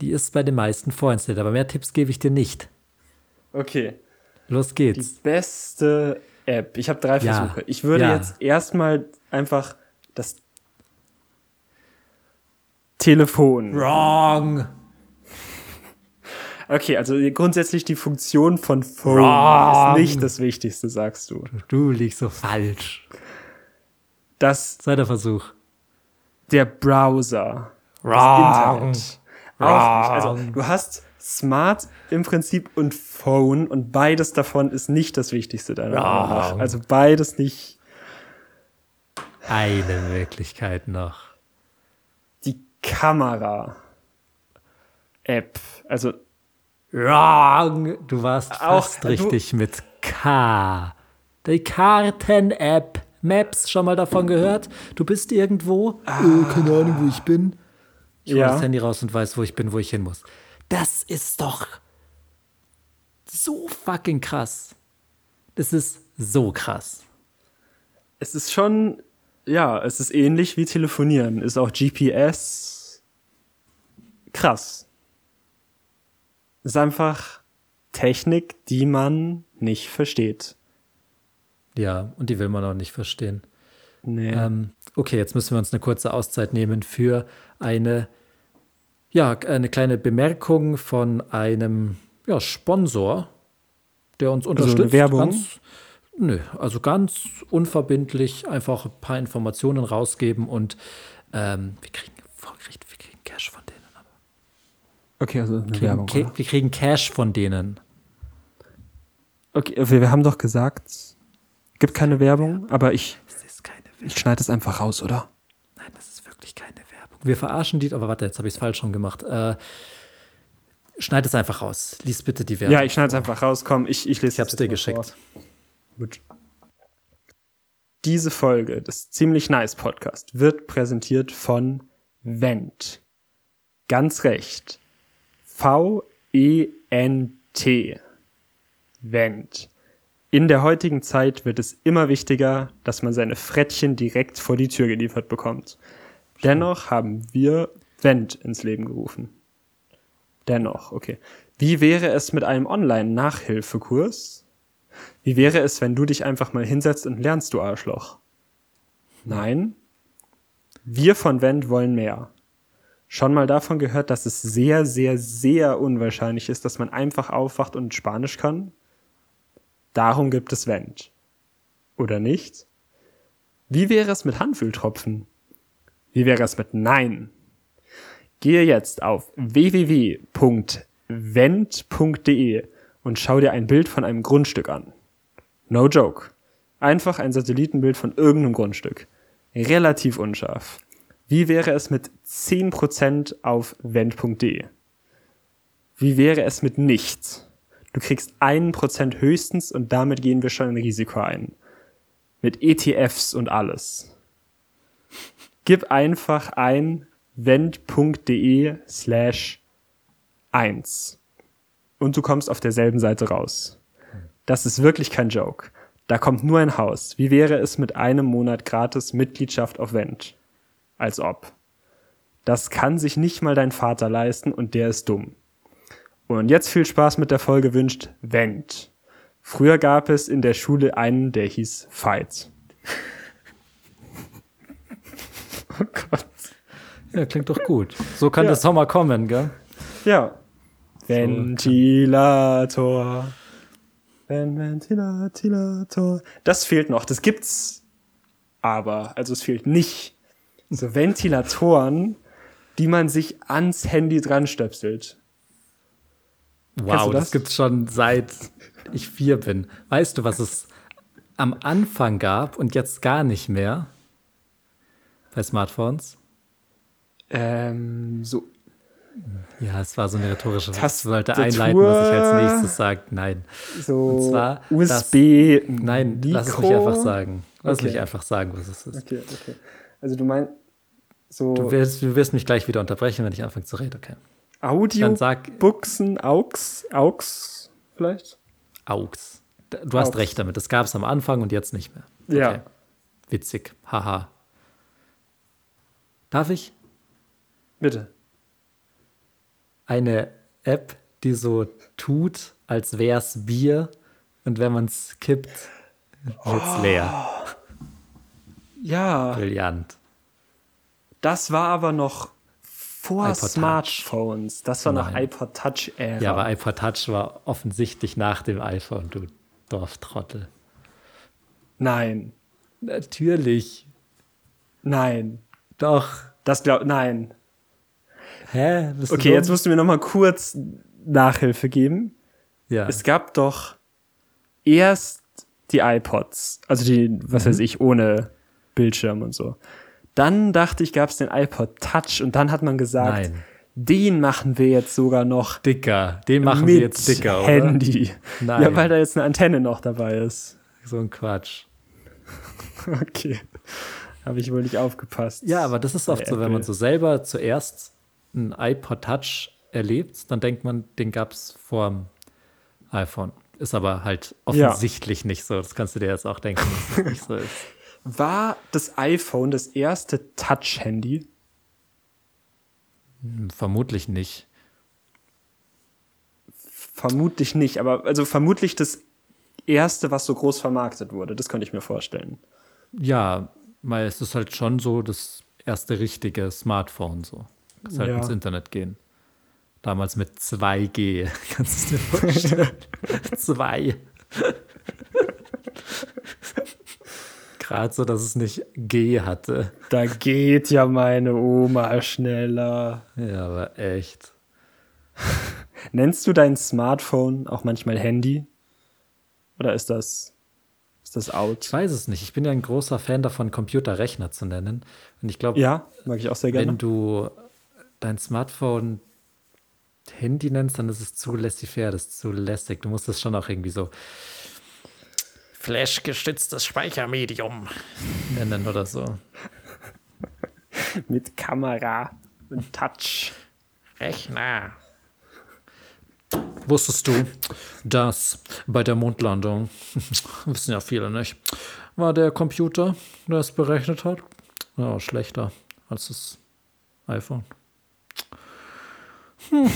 Die ist bei den meisten vorinstalliert, aber mehr Tipps gebe ich dir nicht. Okay. Los Die geht's. beste App. Ich habe drei Ja. Versuche. Ich würde Ja. jetzt erstmal einfach das Telefon. Wrong. Okay, also grundsätzlich die Funktion von Phone Wrong. ist nicht das Wichtigste, sagst du. Du liegst so falsch. Das Zweiter Versuch. der Browser. Wrong. Auch nicht. Also du hast Smart im Prinzip und Phone und beides davon ist nicht das Wichtigste deiner Meinung nach. Also beides nicht Eine Möglichkeit noch. die Kamera App. Also Wrong. Du warst Auch- fast du- richtig mit K. Die Karten-App. Maps, schon mal davon gehört? Du bist irgendwo, äh, keine Ahnung, wo ich bin. Ich hole Ja. das Handy raus und weiß, wo ich bin, wo ich hin muss. Das ist doch so fucking krass. Das ist so krass. es ist schon, ja, es ist ähnlich wie telefonieren. Ist auch GPS. Krass. Ist einfach Technik, die man nicht versteht. Ja, und die will man auch nicht verstehen. Nee. Ähm, okay, jetzt müssen wir uns eine kurze Auszeit nehmen für eine, ja, eine kleine Bemerkung von einem ja, Sponsor, der uns unterstützt. eine Werbung? Ganz, nö, also ganz unverbindlich einfach ein paar Informationen rausgeben und ähm, wir kriegen wir kriegen Cash von denen. Okay, also eine kriegen, Werbung. Oder? wir kriegen Cash von denen. Okay, wir, wir haben doch gesagt, gibt keine Werbung, aber ich, ich schneide es einfach raus, oder? Nein, das ist wirklich keine Werbung. Wir verarschen die, aber warte, jetzt habe ich es falsch schon gemacht. Äh, schneid es einfach raus. Lies bitte die Werbung. Ja, ich schneide es einfach raus. Komm, ich, ich lese Ich hab's das dir geschickt. Gut. Diese Folge des Ziemlich Nice Podcast wird präsentiert von Vent. Ganz recht. V-E-N-T. Vent. In der heutigen Zeit wird es immer wichtiger, dass man seine Frettchen direkt vor die Tür geliefert bekommt. Dennoch haben wir Vent ins Leben gerufen. Dennoch, okay. Wie wäre es mit einem Online-Nachhilfekurs? Wie wäre es, wenn du dich einfach mal hinsetzt und lernst, du Arschloch? Nein. Wir von Wendt wollen mehr. Schon mal davon gehört, dass es sehr, sehr, sehr unwahrscheinlich ist, dass man einfach aufwacht und Spanisch kann? Darum gibt es Wendt. Oder nicht? Wie wäre es mit Handfülltropfen? Wie wäre es mit Nein? Gehe jetzt auf www.vent.de und schau dir ein Bild von einem Grundstück an. No joke. Einfach ein Satellitenbild von irgendeinem Grundstück. Relativ unscharf. Wie wäre es mit 10% auf vent.de? Wie wäre es mit nichts? Du kriegst 1% höchstens und damit gehen wir schon ein Risiko ein. Mit ETFs und alles. Gib einfach ein vent.de slash 1 und du kommst auf derselben Seite raus. Das ist wirklich kein Joke. Da kommt nur ein Haus. Wie wäre es mit einem Monat gratis Mitgliedschaft auf Vent? Als ob. Das kann sich nicht mal dein Vater leisten und der ist dumm. Und jetzt viel Spaß mit der Folge wünscht Vent. Früher gab es in der Schule einen, der hieß Fight. Oh Gott. Ja, klingt doch gut. So kann Ja. der Sommer kommen, gell? Ja. Ventilator. Ventilator. Das fehlt noch. Das gibt's aber. Also es fehlt nicht. So Ventilatoren, die man sich ans Handy dran stöpselt. Wow, das? das? gibt's schon seit ich vier bin. Weißt du, was es am Anfang gab und jetzt gar nicht mehr bei Smartphones? Ähm, so Ja, es war so eine rhetorische Frage. Ich wollte einleiten, was ich als nächstes sage. Nein. so Und zwar USB. Nein, lass es Mikro. mich einfach sagen. Lass Okay. mich einfach sagen, was es ist. Okay, okay. Also du meinst so Du wirst, du wirst mich gleich wieder unterbrechen, wenn ich anfange zu reden, okay? Audio Dann sag Buchsen, Aux, Aux vielleicht? Aux. Du hast Aux. recht damit. Das gab es am Anfang und jetzt nicht mehr. Ja. Witzig. Haha. Darf ich Bitte. eine App, die so tut, als wär's Bier und wenn man es kippt, wird's leer. Ja, Brillant. das war aber noch vor iPod. Smartphones. Das war noch Nein. iPod Touch Ära. Ja, aber iPod Touch war offensichtlich nach dem iPhone, du Dorftrottel. Nein, Natürlich. nein. Doch. Das glaub nein. Hä? Bist Okay, jetzt musst du mir noch mal kurz Nachhilfe geben. Ja. Es gab doch erst die iPods, also die, was Mhm. weiß ich, ohne Bildschirm und so. Dann dachte ich, gab es den iPod Touch und dann hat man gesagt, Nein. den machen wir jetzt sogar noch dicker. Den machen wir jetzt dicker, oder? Handy. Nein. Ja, weil da jetzt eine Antenne noch dabei ist. So ein Quatsch. Okay. Habe ich wohl nicht aufgepasst. Ja, aber das ist oft so, wenn man so selber zuerst einen iPod Touch erlebt, dann denkt man, den gab es vor dem iPhone. Ist aber halt offensichtlich nicht so. Das kannst du dir jetzt auch denken, dass das nicht so ist. War das iPhone das erste Touch-Handy? Hm, Vermutlich nicht. Vermutlich nicht, aber also vermutlich das erste, was so groß vermarktet wurde. Das könnte ich mir vorstellen. Ja, weil es ist halt schon so das erste richtige Smartphone so. Das halt Ja. ins Internet gehen. Damals mit 2G. Kannst du dir vorstellen? Zwei. Gerade so, dass es nicht G hatte. Da geht ja meine Oma schneller. Ja, aber echt. Nennst du dein Smartphone auch manchmal Handy? Oder ist das, ist das out? Ich weiß es nicht. Ich bin ja ein großer Fan davon, Computerrechner zu nennen. Und ich glaube, Ja, mag ich auch sehr gerne. wenn du dein Smartphone Handy nennst, dann ist es zu laissez-faire, das ist zu lästig. Du musst das schon auch irgendwie so Flash-gestütztes Speichermedium nennen oder so. Mit Kamera und Touch. Rechner. Wusstest du, dass bei der Mondlandung, wissen ja viele nicht, war der Computer, der es berechnet hat, ja, schlechter als das iPhone. Hm.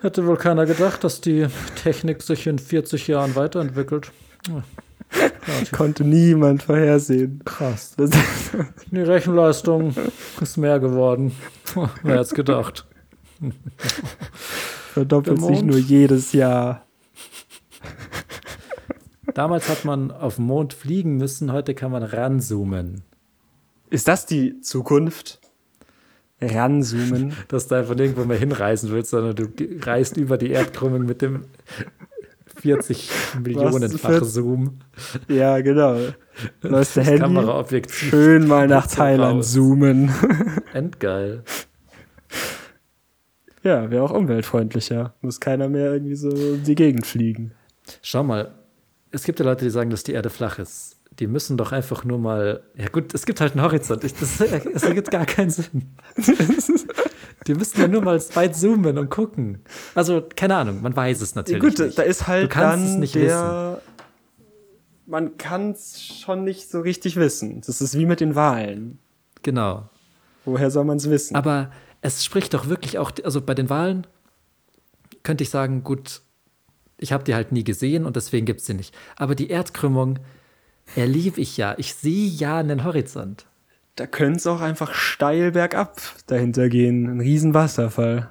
Hätte wohl keiner gedacht, dass die Technik sich in 40 Jahren weiterentwickelt. Ja. Konnte niemand vorhersehen. Krass. Die Rechenleistung ist mehr geworden. Wer hätte gedacht? Verdoppelt Der sich nur jedes Jahr. Damals hat man auf den Mond fliegen müssen, heute kann man ranzoomen. Ist das die Zukunft? Ranzoomen. Dass du einfach nirgendwo mehr hinreisen willst, sondern du reist über die Erdkrümmung mit dem 40 Millionenfach 40? Zoom. Ja, genau. Neueste Das Handy. Kameraobjektiv. Schön mal nach Thailand raus. zoomen. Endgeil. Ja, wäre auch umweltfreundlicher. Muss keiner mehr irgendwie so in die Gegend fliegen. Schau mal, es gibt ja Leute, die sagen, dass die Erde flach ist. Die müssen doch einfach nur mal. Ja, gut, es gibt halt einen Horizont. Ich, das, es ergibt gar keinen Sinn. Die müssen ja nur mal weit zoomen und gucken. Also, keine Ahnung, man weiß es natürlich. Gut, nicht. da ist halt Du kannst dann es nicht der. Man kann es schon nicht so richtig wissen. Das ist wie mit den Wahlen. Genau. Woher soll man es wissen? Aber es spricht doch wirklich auch, also bei den Wahlen könnte ich sagen, gut, ich habe die halt nie gesehen und deswegen gibt es sie nicht. Aber die Erdkrümmung erlebe ich ja. Ich sehe ja einen Horizont. da könnte es auch einfach steil bergab dahinter gehen. Ein Riesenwasserfall.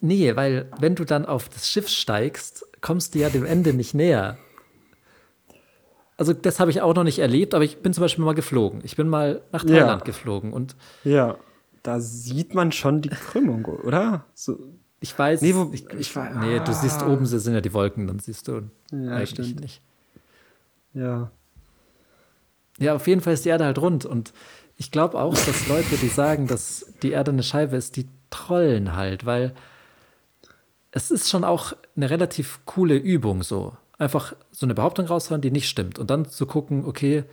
Nee, weil wenn du dann auf das Schiff steigst, kommst du ja dem Ende nicht näher. Also das habe ich auch noch nicht erlebt, aber ich bin zum Beispiel mal geflogen. Ich bin mal nach Ja. Thailand geflogen und Ja. Da sieht man schon die Krümmung, oder? So, ich weiß, Nee, wo- ich, ich war- nee, du siehst ah. oben sie sind ja die Wolken, dann siehst du Ja, eigentlich stimmt. nicht. ja. Ja, auf jeden Fall ist die Erde halt rund und ich glaube auch, dass Leute, die sagen, dass die Erde eine Scheibe ist, die trollen halt, weil es ist schon auch eine relativ coole Übung so. Einfach so eine Behauptung raushauen, die nicht stimmt und dann zu gucken, okay,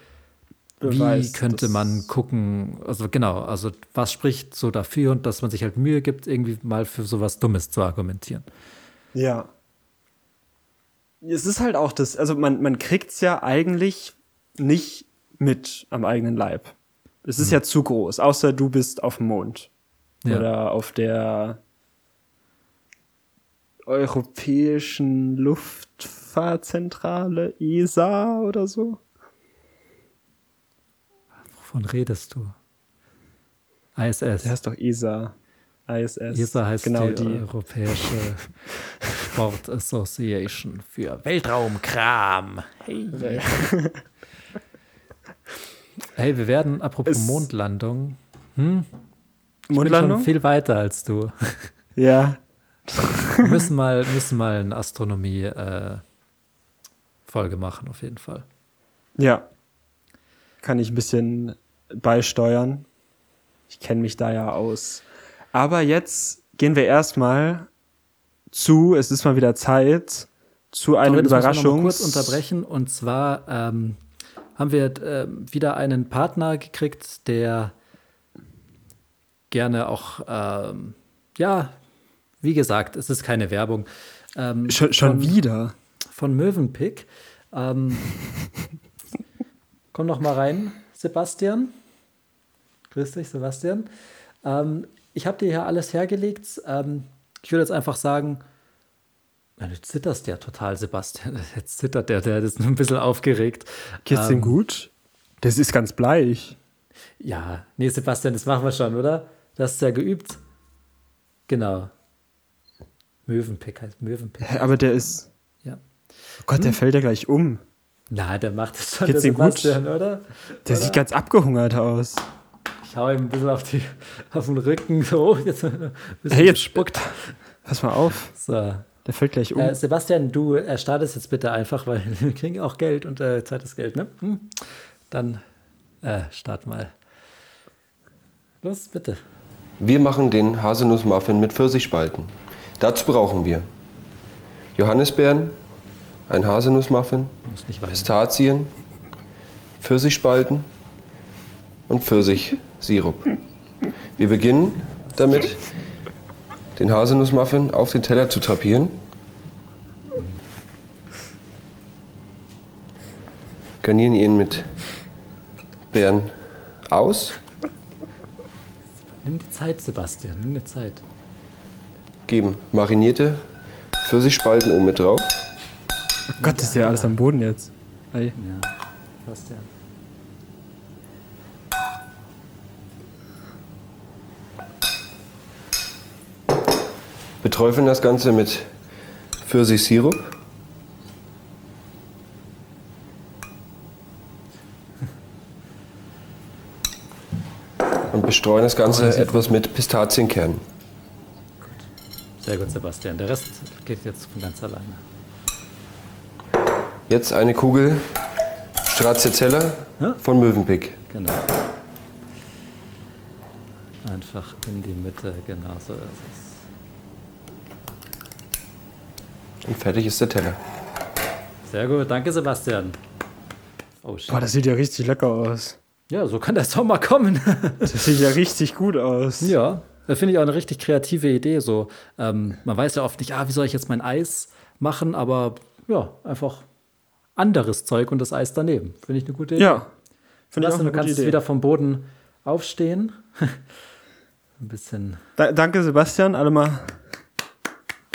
wie Beweis, könnte man gucken, also genau, also was spricht so dafür und dass man sich halt Mühe gibt, irgendwie mal für sowas Dummes zu argumentieren. Ja. Es ist halt auch das, also man, man kriegt's ja eigentlich nicht mit am eigenen Leib. Es ist ja zu groß, außer du bist auf dem Mond. Ja. Oder auf der Europäischen Luftfahrtzentrale ESA oder so. Wovon redest du? ISS. Der heißt doch ESA. ISS. ESA heißt genau die, die. Europäische Sport Association für Weltraumkram. Hey. hey, wir werden, apropos Es- Mondlandung, ich bin Mondlandung? schon viel weiter als du. Ja. Wir müssen mal, müssen mal eine Astronomie-Folge machen, auf jeden Fall. Ja. Kann ich ein bisschen beisteuern. Ich kenne mich da ja aus. Aber jetzt gehen wir erstmal zu, es ist mal wieder Zeit, zu noch mal Überraschungs... kurz unterbrechen. Und zwar ähm, haben wir ähm, wieder einen Partner gekriegt, der gerne auch, ähm, ja, wie gesagt, es ist keine Werbung. Ähm, Schon, schon von, wieder. Von Mövenpick. Ähm, komm noch mal rein, Sebastian. Grüß dich, Sebastian. Ähm, ich habe dir hier alles hergelegt. Ähm, ich würde jetzt einfach sagen, na, du zitterst ja total, Sebastian. Jetzt zittert der, der ist nur ein bisschen aufgeregt. Geht's Ähm, denn gut? Das ist ganz bleich. Ja, nee, Sebastian, das machen wir schon, oder? Du hast es ja geübt. Genau. Mövenpick heißt Mövenpick. Hä, Aber der ist... Ja. Oh Gott, der fällt ja gleich um. Na, der macht es schon, Geht's der ihm gut? Sebastian, oder? Der sieht ganz abgehungert aus. Ich hau ihm ein bisschen auf, die, auf den Rücken. So, jetzt ein bisschen Hey, jetzt- gespuckt. Pass mal auf. So. Der fällt gleich um. Äh, Sebastian, du äh, startest jetzt bitte einfach, weil wir kriegen auch Geld und äh, Zeit ist Geld, ne? Hm? Dann äh, start mal. Los, bitte. Wir machen den Haselnussmuffin mit Pfirsichspalten. Dazu brauchen wir Johannisbeeren, ein Haselnussmuffin. Pistazien, Pfirsichspalten und Pfirsichsirup. Wir beginnen damit, den Haselnussmuffin auf den Teller zu drapieren. Garnieren ihn mit Beeren aus. Nimm die Zeit, Sebastian, nimm die Zeit. geben marinierte Pfirsichspalten oben mit drauf. Oh Gott, ist ja alles am Boden jetzt. Ey. Ja, Sebastian. Beträufeln das Ganze mit Pfirsichsirup. Und bestreuen das Ganze etwas mit Pistazienkernen. Sehr gut, Sebastian. Der Rest geht jetzt von ganz alleine. Jetzt eine Kugel Stracciatella Ja. von Mövenpick. Genau. Einfach in die Mitte, genau so ist Und fertig ist der Teller. es. Sehr gut, danke, Sebastian. Oh. Boah, das sieht ja richtig lecker aus. Ja, so kann der Sommer kommen. Das sieht ja richtig gut aus. ja, da finde ich auch eine richtig kreative Idee. So, ähm, man weiß ja oft nicht, ah, wie soll ich jetzt mein Eis machen, aber ja, einfach anderes Zeug und das Eis daneben. Finde ich eine gute Idee. Ja. Finde ich auch eine du kannst Idee. wieder vom Boden aufstehen. Ein bisschen. Da, danke, Sebastian. Alle mal.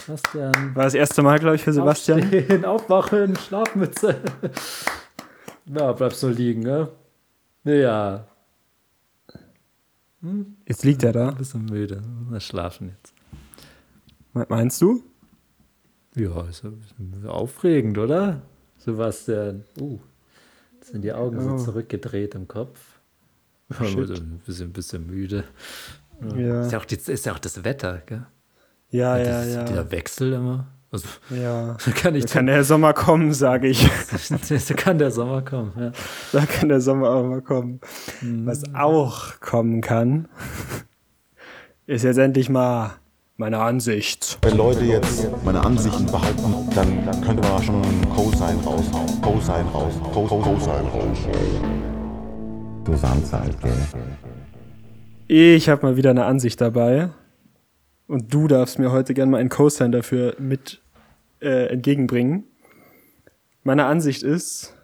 Sebastian. War das erste Mal, glaube ich, für Sebastian. Aufstehen, aufwachen, Schlafmütze. Na, bleibst du liegen, ne? Ja, Jetzt liegt er da. ein bisschen müde. Mal schlafen jetzt. Me- Meinst du? Ja, ist ein bisschen aufregend, oder? Sebastian. Uh, jetzt sind die Augen Oh. so zurückgedreht im Kopf. Ja, shit. so ein bisschen, ein bisschen müde. Ja. Ist ja auch, die, ist ja auch das Wetter, gell? Ja, ja, Dieses- ja. Dieser Wechsel immer. Also, ja. da kann, ich Da kann der Sommer kommen, sage ich. da kann der Sommer kommen. Ja. Da kann der Sommer auch mal kommen. Was auch kommen kann, ist jetzt endlich mal meine Ansicht. Wenn Leute jetzt meine Ansichten behalten, dann könnte man schon einen Cosine raushauen. Cosine raushauen. Co- Co- Cosine raushauen. Du Sansa halt, gell? Ich habe mal wieder eine Ansicht dabei. Und du darfst mir heute gerne mal einen Cosign dafür mit äh, entgegenbringen. Meine Ansicht ist,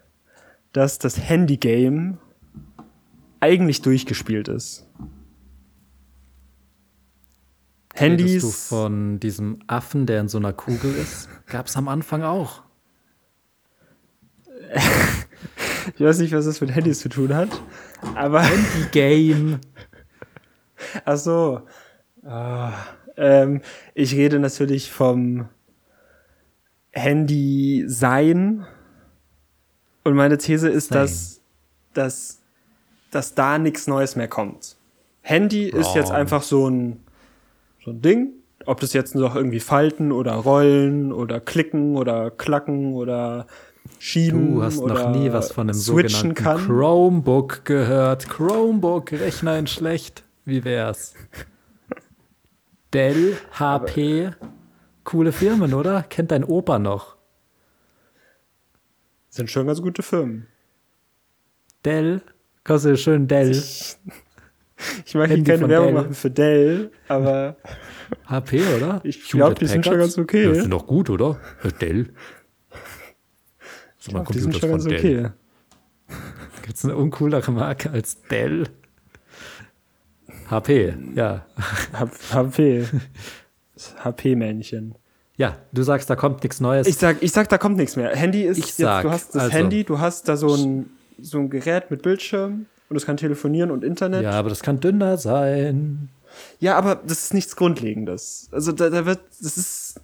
dass das Handy-Game eigentlich durchgespielt ist. Redest Handys. du von diesem Affen, der in so einer Kugel ist? Gab es am Anfang auch. Ich weiß nicht, was das mit Handys zu tun hat. Aber. Die Game. Ach so. Ah, ähm, ich rede natürlich vom Handy sein. Und meine These ist, dass, dass, dass da nichts Neues mehr kommt. Handy ist jetzt Wrong. einfach so ein, so ein Ding. Ob das jetzt noch irgendwie falten oder rollen oder klicken oder klacken oder schieben Du hast noch nie was von einem sogenannten kann. Chromebook gehört. Chromebook, Rechner in schlecht. Wie wär's? Dell, HP, coole Firmen, oder? Kennt dein Opa noch? Sind schon ganz gute Firmen. Dell, kostet schön Dell. Ich mag hier Handy keine Werbung Dell. machen für Dell, aber HP, oder? Ich glaub, die sind schon ganz okay. Ja, die sind doch gut, oder? Dell. So, mein die sind schon ganz ist Dell. okay. Gibt es eine uncoolere Marke als Dell? HP, ja. HP. Das HP-Männchen. Ja, du sagst, da kommt nichts Neues. Ich sag, ich sag, da und es kann telefonieren und Internet. ja, aber das kann dünner sein. Ja, aber das ist nichts Grundlegendes. Also da, da wird, das ist,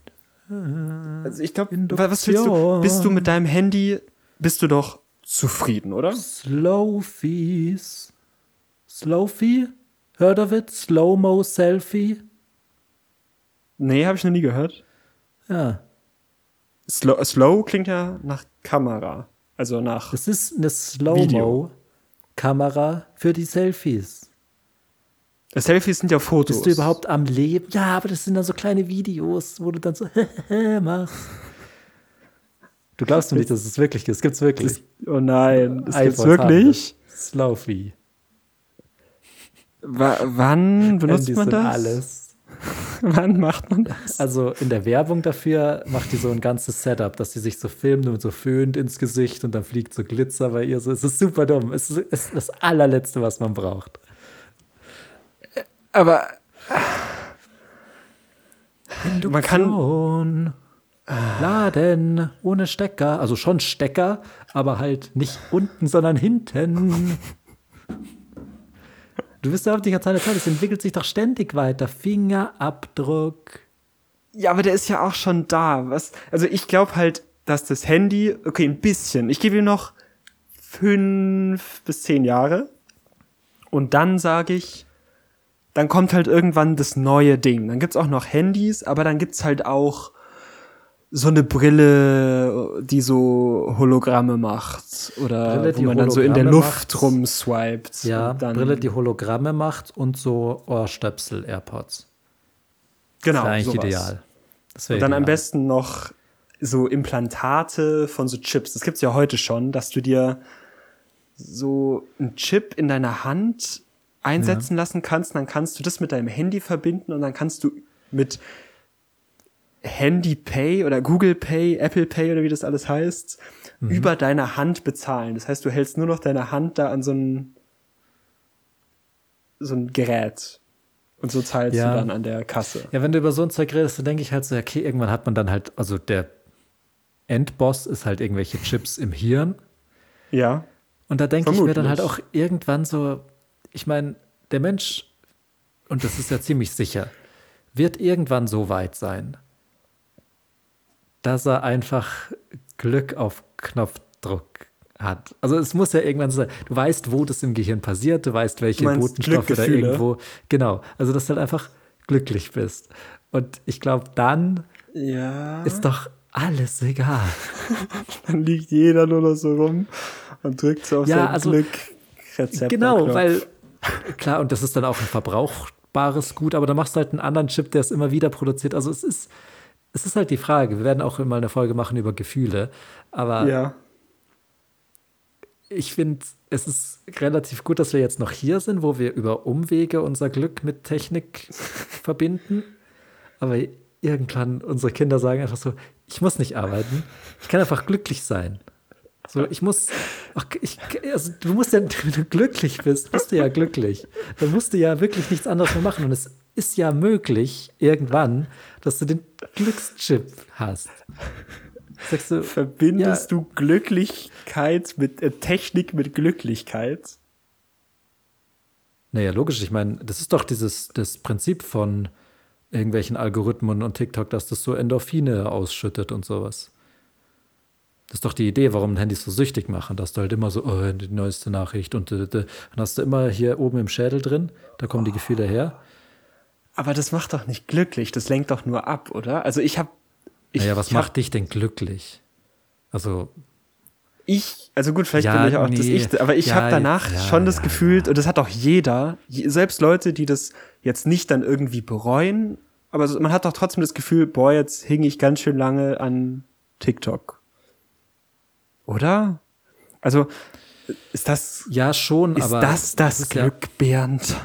also ich glaube, was willst du, bist du mit deinem Handy, bist du doch zufrieden, oder? Slowfies. Slowfie? Heard of it? Slow-Mo Selfie? Nee, habe ich noch nie gehört. Ja. Slow, slow klingt ja nach Kamera. Also nach. Das ist eine Video. Slow-Mo-Kamera für die Selfies. Selfies sind ja Fotos. Bist du überhaupt am Leben? Ja, aber das sind dann so kleine Videos, wo du dann so machst. Du glaubst mir nicht, dass es wirklich ist. Gibt's wirklich. Oh nein, gibt's iPhones haben wirklich? das. Slowfie. Wa wann benutzt Handys man das? alles. Wann macht man das? Also in der Werbung dafür macht die so ein ganzes Setup, dass sie sich so filmt und so föhnt ins Gesicht und dann fliegt so Glitzer bei ihr. So, es ist super dumm. Es ist, es ist das allerletzte, was man braucht. Aber man kann. Induktion. Laden ohne Stecker. Also schon Stecker, aber halt nicht unten, sondern hinten. Du bist ja die ganze Zeit, es entwickelt sich doch ständig weiter. Fingerabdruck. Ja, aber der ist ja auch schon da. Was? Also ich glaube halt, dass das Handy, okay, ein bisschen. Ich gebe ihm noch fünf bis zehn Jahre. Und dann sage ich, dann kommt halt irgendwann das neue Ding. Dann gibt's auch noch Handys, aber dann gibt's halt auch so eine Brille, die so Hologramme macht. Oder Brille, wo man dann so in der Luft macht. rumswiped. Ja, Brille, die Hologramme macht und so Ohrstöpsel, AirPods. genau, Das eigentlich sowas. ideal. Das Und dann am ideal. besten noch so Implantate von so Chips. Das gibt's ja heute schon, dass du dir so einen Chip in deiner Hand einsetzen lassen kannst. Dann kannst du das mit deinem Handy verbinden und dann kannst du mit Handy Pay oder Google Pay, Apple Pay oder wie das alles heißt, Mhm. über deine Hand bezahlen. Das heißt, du hältst nur noch deine Hand da an so ein, so ein Gerät. Und so zahlst Ja. du dann an der Kasse. Ja, wenn du über so ein Zeug redest, dann denke ich halt so, okay, irgendwann hat man dann halt, also der Endboss ist halt irgendwelche Chips im Hirn. Ja. Und da denke ich mir dann halt auch irgendwann so, ich meine, der Mensch, und das ist ja ziemlich sicher, wird irgendwann so weit sein, dass er einfach Glück auf Knopfdruck hat. Also es muss ja irgendwann sein, du weißt, wo das im Gehirn passiert, du weißt, welche Du Botenstoffe da irgendwo. Genau. Also dass du halt einfach glücklich bist. Und ich glaube, dann Ja. ist doch alles egal. Dann liegt jeder nur noch so rum und drückt so auf Ja, sein also- Glück. Rezept Genau, weil klar, und das ist dann auch ein verbrauchbares Gut, aber da machst du halt einen anderen Chip, der es immer wieder produziert. Also es ist, es ist halt die Frage. Wir werden auch mal eine Folge machen über Gefühle, aber Ja. ich finde, es ist relativ gut, dass wir jetzt noch hier sind, wo wir über Umwege unser Glück mit Technik verbinden. Aber irgendwann unsere Kinder sagen einfach so, ich muss nicht arbeiten, ich kann einfach glücklich sein. So, ich muss, ach, ich, also du musst ja, wenn du glücklich bist, bist du ja glücklich. Dann musst du ja wirklich nichts anderes mehr machen. Und es ist ja möglich, irgendwann, dass du den Glückschip hast. Sagst du, Verbindest du Glücklichkeit mit äh, Technik mit Glücklichkeit? Naja, logisch. Ich meine, das ist doch dieses das Prinzip von irgendwelchen Algorithmen und TikTok, dass das so Endorphine ausschüttet und sowas. Das ist doch die Idee, warum Handys so süchtig machen, dass du halt immer so, oh, die neueste Nachricht und äh, dann hast du immer hier oben im Schädel drin, da kommen die Gefühle her. Aber das macht doch nicht glücklich, das lenkt doch nur ab, oder? Also ich habe ich, naja, was hab- macht dich denn glücklich? Also, ich, also gut, vielleicht Ja, bin ich auch das nee. ich, aber ich Ja, habe danach ja, schon das Gefühl, und das hat auch jeder, je- selbst Leute, die das jetzt nicht dann irgendwie bereuen, aber man hat doch trotzdem das Gefühl, boah, jetzt hing ich ganz schön lange an TikTok. Oder? Also, ist das, ja, schon, ist aber. das das ist ja- Glück, Bernd?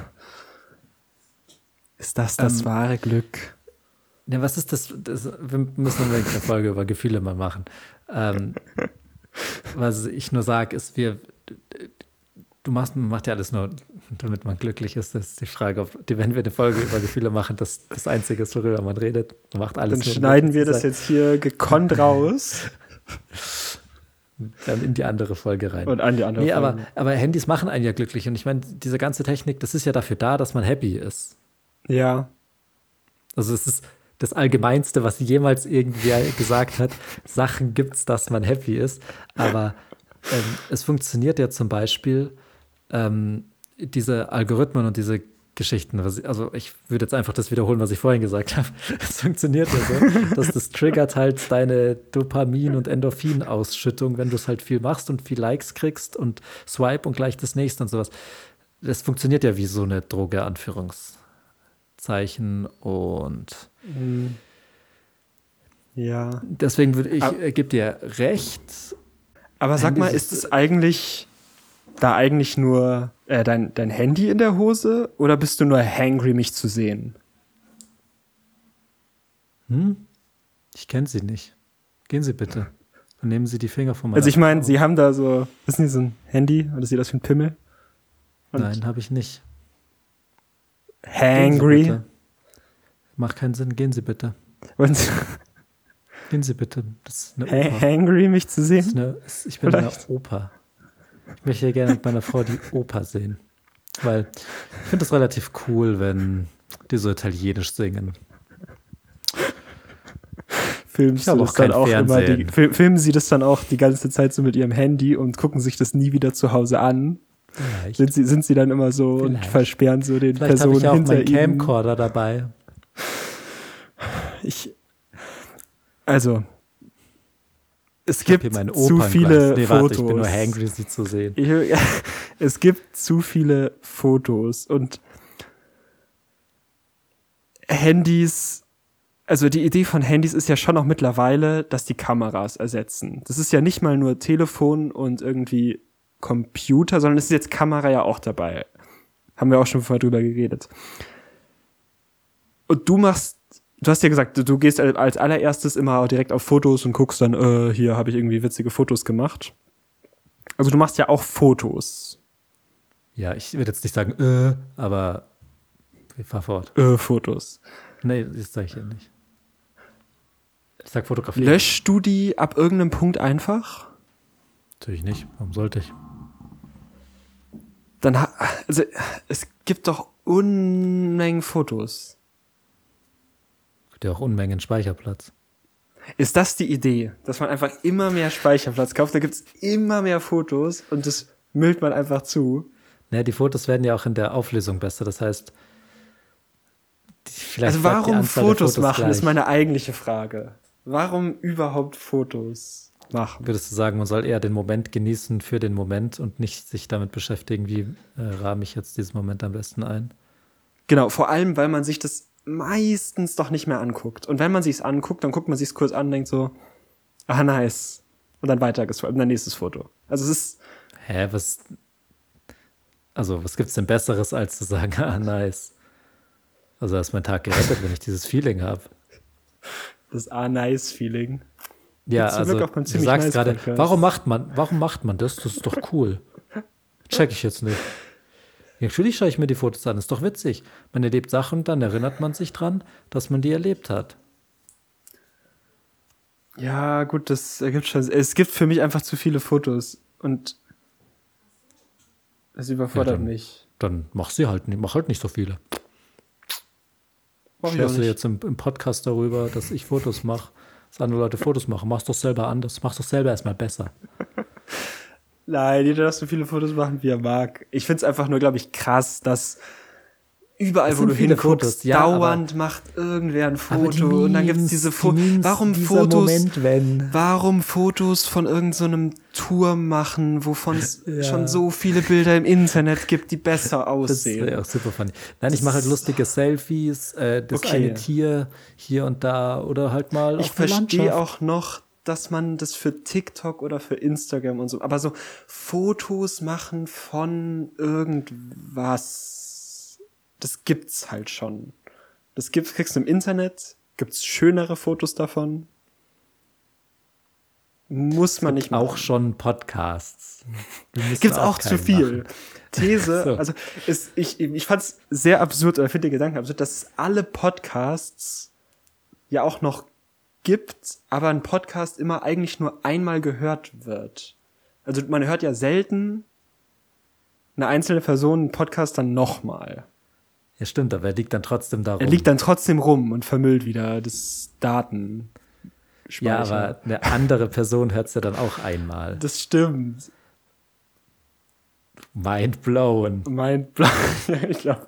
Ist das das Ähm, wahre Glück? Ja, was ist das? das wir müssen unbedingt eine Folge über Gefühle mal machen. Ähm, was ich nur sage, ist, wir, du machst, man macht ja alles nur, damit man glücklich ist. Das ist die Frage, ob, die, wenn wir eine Folge über Gefühle machen, das das Einzige ist, worüber man redet. Man macht alles Dann schneiden wir das jetzt hier gekonnt raus dann in die andere Folge rein. und an die andere nee, aber, Folge. aber Handys machen einen ja glücklich. Und ich meine, diese ganze Technik, das ist ja dafür da, dass man happy ist. Ja. Also es ist das Allgemeinste, was jemals irgendwer gesagt hat. Sachen gibt's, dass man happy ist. Aber ähm, es funktioniert ja zum Beispiel ähm, diese Algorithmen und diese Geschichten. Also ich würde jetzt einfach das wiederholen, was ich vorhin gesagt habe. Es funktioniert ja so, dass das triggert halt deine Dopamin- und Endorphinausschüttung, wenn du es halt viel machst und viel Likes kriegst und Swipe und gleich das nächste und sowas. Das funktioniert ja wie so eine Droge, Anführungszeichen. Und Ja. deswegen würde ich, äh, gebe dir recht. Aber sag mal, ist- es eigentlich da eigentlich nur äh, dein, dein Handy in der Hose oder bist du nur hangry, mich zu sehen? Ich kenne sie nicht. Gehen Sie bitte. Und nehmen Sie die Finger von meiner Also ich meine, sie haben da so, wissen Sie, so ein Handy das sieht aus wie ein Pimmel. Und Nein, habe ich nicht. Sie Hangry. Macht keinen Sinn. Gehen Sie bitte. Und Gehen Sie bitte. Das ist eine Oper. hangry, mich zu Das sehen? eine, ich bin Vielleicht. eine Oper. Ich möchte gerne mit meiner Frau die Oper sehen. Weil ich finde es relativ cool, wenn die so italienisch singen. Du auch das dann auch immer die, filmen sie das dann auch die ganze Zeit so mit ihrem Handy und gucken sich das nie wieder zu Hause an? Vielleicht, Sind sie, sind sie dann immer so und Vielleicht. versperren so den Vielleicht Personen ich ja auch hinter meinen ihnen? Camcorder dabei. Ich, also, es gibt zu viele nee, Fotos. warte, ich bin nur hangry, sie zu sehen. Ich, es gibt zu viele Fotos und Handys. Also die Idee von Handys ist ja schon auch mittlerweile, dass die Kameras ersetzen. Das ist ja nicht mal nur Telefon und irgendwie Computer, sondern es ist jetzt Kamera ja auch dabei. Haben wir auch schon vorher drüber geredet. Und du machst, du hast ja gesagt, du, gehst als allererstes immer direkt auf Fotos und guckst dann, äh, hier habe ich irgendwie witzige Fotos gemacht. Also du machst ja auch Fotos. Ja, ich würde jetzt nicht sagen, äh, aber ich fahr fort. Äh, Fotos. Nee, das sage ich ja nicht. Ich sag Fotografie. Löschst du die ab irgendeinem Punkt einfach? Natürlich nicht. Warum sollte ich? Dann ha also es gibt doch Unmengen Fotos. Der auch Unmengen Speicherplatz. Ist das die Idee, dass man einfach immer mehr Speicherplatz kauft? Da gibt's immer mehr Fotos und das müllt man einfach zu. Naja, die Fotos werden ja auch in der Auflösung besser. Das heißt, vielleicht Also warum der Fotos, machen, gleich. ist meine eigentliche Frage. Warum überhaupt Fotos machen? Würdest du sagen, man soll eher den Moment genießen für den Moment und nicht sich damit beschäftigen, wie äh, rahme ich jetzt diesen Moment am besten ein? Genau, vor allem, weil man sich das meistens doch nicht mehr anguckt. Und wenn man sich's anguckt, dann guckt man sich's kurz an und denkt so, ah, nice. Und dann weiter und dann nächstes Foto. Also es ist, Hä, was. Also, was gibt's denn Besseres, als zu sagen, ah, nice. Also, da ist mein Tag gerettet, wenn ich dieses Feeling habe. das ah, nice Feeling. Ja, Zum also, Glück du sagst Nice gerade, Podcast. warum macht man, warum macht man das? Das ist doch cool. Check ich jetzt nicht. Ja, Natürlich schaue ich mir die Fotos an, ist doch witzig. Man erlebt Sachen und dann erinnert man sich dran, dass man die erlebt hat. Ja, gut, das ergibt schon. Es gibt für mich einfach zu viele Fotos und das überfordert dann- mich. Dann mach sie halt nicht, mach halt nicht so viele. Mach ich jetzt im, im Podcast darüber, dass ich Fotos mache, dass andere Leute Fotos machen? Mach's doch selber anders, mach's doch selber erstmal besser. Nein, jeder darf so viele Fotos machen, wie er mag. Ich find's einfach nur, glaube ich, krass, dass überall, wo du hinguckst, Fotos, ja, dauernd macht irgendwer ein Foto und dann gibt's Memes, diese die Fotos. Memes, Warum Fotos? Moment, wenn. Warum Fotos von irgendeinem Turm machen, wovon es Ja. schon so viele Bilder im Internet gibt, die besser Das aussehen? wäre auch super funny. Nein, ich mache halt lustige Selfies, äh, das Okay. eine Tier hier und da oder halt mal Ich verstehe auch noch, dass man das für TikTok oder für Instagram und so, aber so Fotos machen von irgendwas, das gibt's halt schon. Das gibt's, kriegst du im Internet, gibt's schönere Fotos davon. Muss man nicht auch machen. schon Podcasts. Gibt's auch, zu keinen viel. machen. These, So. also ist, ich, ich fand's sehr absurd, oder finde den Gedanken absurd, dass es alle Podcasts ja auch noch gibt, aber ein Podcast immer eigentlich nur einmal gehört wird. Also man hört ja selten eine einzelne Person einen Podcast dann nochmal. Ja, stimmt, aber er liegt dann trotzdem darum. Er liegt dann trotzdem rum und vermüllt wieder das Daten. ja, aber eine andere Person hört es ja dann auch einmal. Das stimmt. Mind blown. Mein Plan. ich glaube,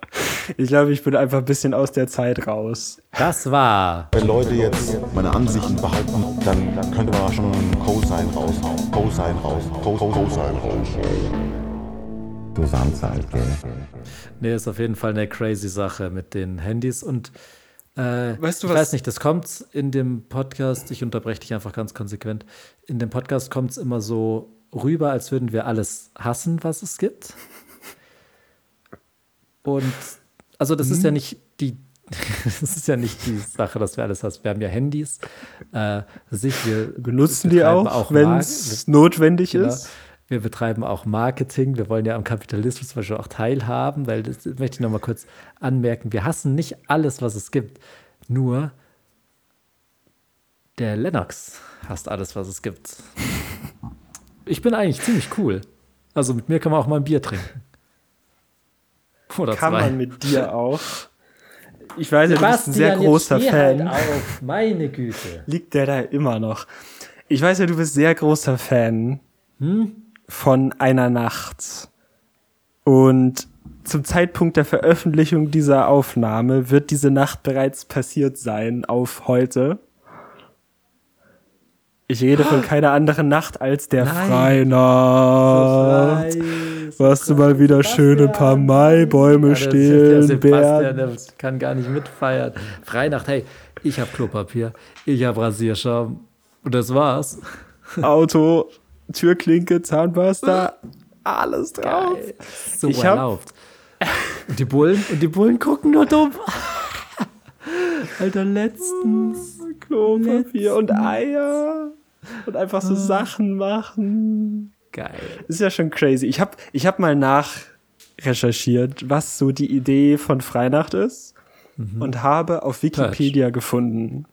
ich, glaub, ich bin einfach ein bisschen aus der Zeit raus. Das war Wenn Leute jetzt meine Ansichten behaupten, dann könnte man schon Cosine raushauen. Cosine raushauen. Co- Co- Cosine raushauen. Du halt, gell? Nee, ist auf jeden Fall eine crazy Sache mit den Handys und äh, Weißt du, ich was- weiß nicht, das kommt in dem Podcast, ich unterbreche dich einfach ganz konsequent, in dem Podcast kommt es immer so rüber, als würden wir alles hassen, was es gibt. Und also das Mhm. ist ja nicht die, das ist ja nicht die Sache, dass wir alles hassen. Wir haben ja Handys, äh, sich, wir Benutzen die auch, Mark- wenn es notwendig Genau. ist. Wir betreiben auch Marketing. Wir wollen ja am Kapitalismus zum Beispiel auch teilhaben, weil das möchte ich noch mal kurz anmerken. Wir hassen nicht alles, was es gibt. Nur der Lennox hasst alles, was es gibt. Ich bin eigentlich ziemlich cool. Also mit mir kann man auch mal ein Bier trinken. Oder Kann zwei. man mit dir auch. Ich weiß ja, du bist ein sehr großer Fan. Halt auf, meine Güte. Liegt der da immer noch? Ich weiß ja, du bist sehr großer Fan Hm? Von einer Nacht. Und zum Zeitpunkt der Veröffentlichung dieser Aufnahme wird diese Nacht bereits passiert sein auf heute. Ich rede von keiner anderen Nacht als der Nein. Freinacht. Wo hast du mal wieder schöne paar Maibäume Ja, stehen, Sebastian, Bären. der kann gar nicht mitfeiern. Freinacht, hey, ich habe Klopapier, ich habe Rasierschaum und das war's. Auto, Türklinke, Zahnpasta, alles drauf. So Ich hab- erlaubt. Und die Bullen, und die Bullen gucken nur dumm. Alter, letztens. Klopapier und Eier. Und einfach so Sachen machen. Geil. Ist ja schon crazy. Ich habe ich hab mal nachrecherchiert, was so die Idee von Freinacht ist und habe auf Wikipedia gefunden.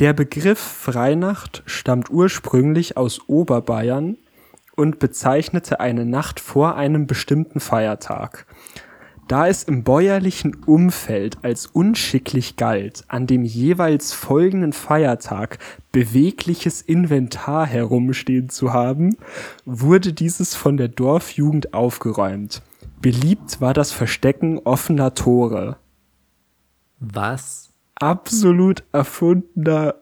Der Begriff Freinacht stammt ursprünglich aus Oberbayern und bezeichnete eine Nacht vor einem bestimmten Feiertag. Da es im bäuerlichen Umfeld als unschicklich galt, an dem jeweils folgenden Feiertag bewegliches Inventar herumstehen zu haben, wurde dieses von der Dorfjugend aufgeräumt. Beliebt war das Verstecken offener Tore. Was? Absolut erfundener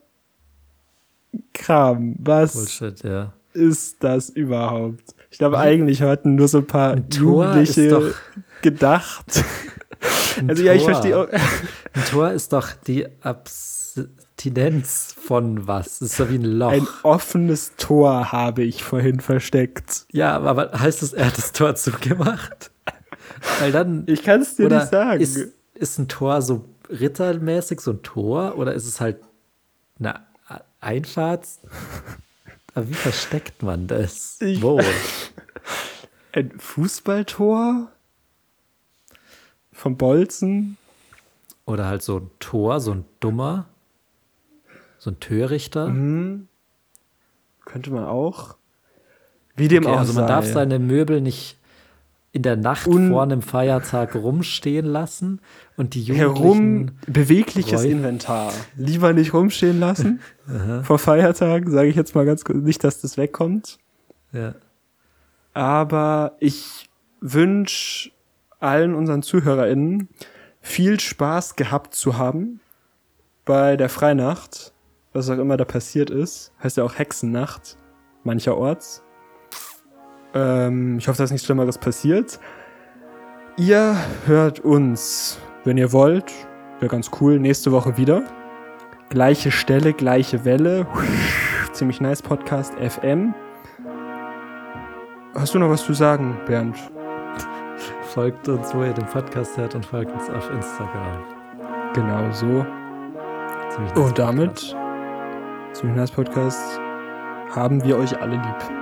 Kram. Was Bullshit, ja. ist das überhaupt? Ich glaube, eigentlich hatten nur so ein paar Ein Tor Jugendliche gedacht. Ein Also ja, ich Tor. verstehe auch. Ein Tor ist doch die Abstinenz von was? Das ist so wie ein Loch. Ein offenes Tor habe ich vorhin versteckt. ja, aber heißt es, er hat das Tor zugemacht? Weil dann. Ich kann es dir nicht sagen. Ist, ist ein Tor so rittermäßig, so ein Tor? Oder ist es halt eine Einfahrt? Aber wie versteckt man das? Ich- Wo? Ein Fußballtor vom Bolzen. Oder halt so ein Tor, so ein dummer, so ein Törichter. Mhm. Könnte man auch. Wie dem Okay, auch also man sei. darf seine Möbel nicht in der Nacht Un- vor einem Feiertag rumstehen lassen und die herum Jugendlichen bewegliches Räu- Inventar. Lieber nicht rumstehen lassen. Vor Feiertagen sage ich jetzt mal ganz kurz nicht, dass das wegkommt. ja. Aber ich wünsche allen unseren ZuhörerInnen viel Spaß gehabt zu haben bei der Freinacht, was auch immer da passiert ist. Heißt ja auch Hexennacht, mancherorts. Ähm, ich hoffe, dass nichts Schlimmeres passiert. Ihr hört uns, wenn ihr wollt, wäre ganz cool, nächste Woche wieder. Gleiche Stelle, gleiche Welle. Ziemlich nice Podcast FM. Hast du noch was zu sagen, Bernd? Folgt uns, wo ihr den Podcast hört und folgt uns auf Instagram. Genau so. Nice Und damit, ziemlich nice Podcast, haben wir euch alle lieb.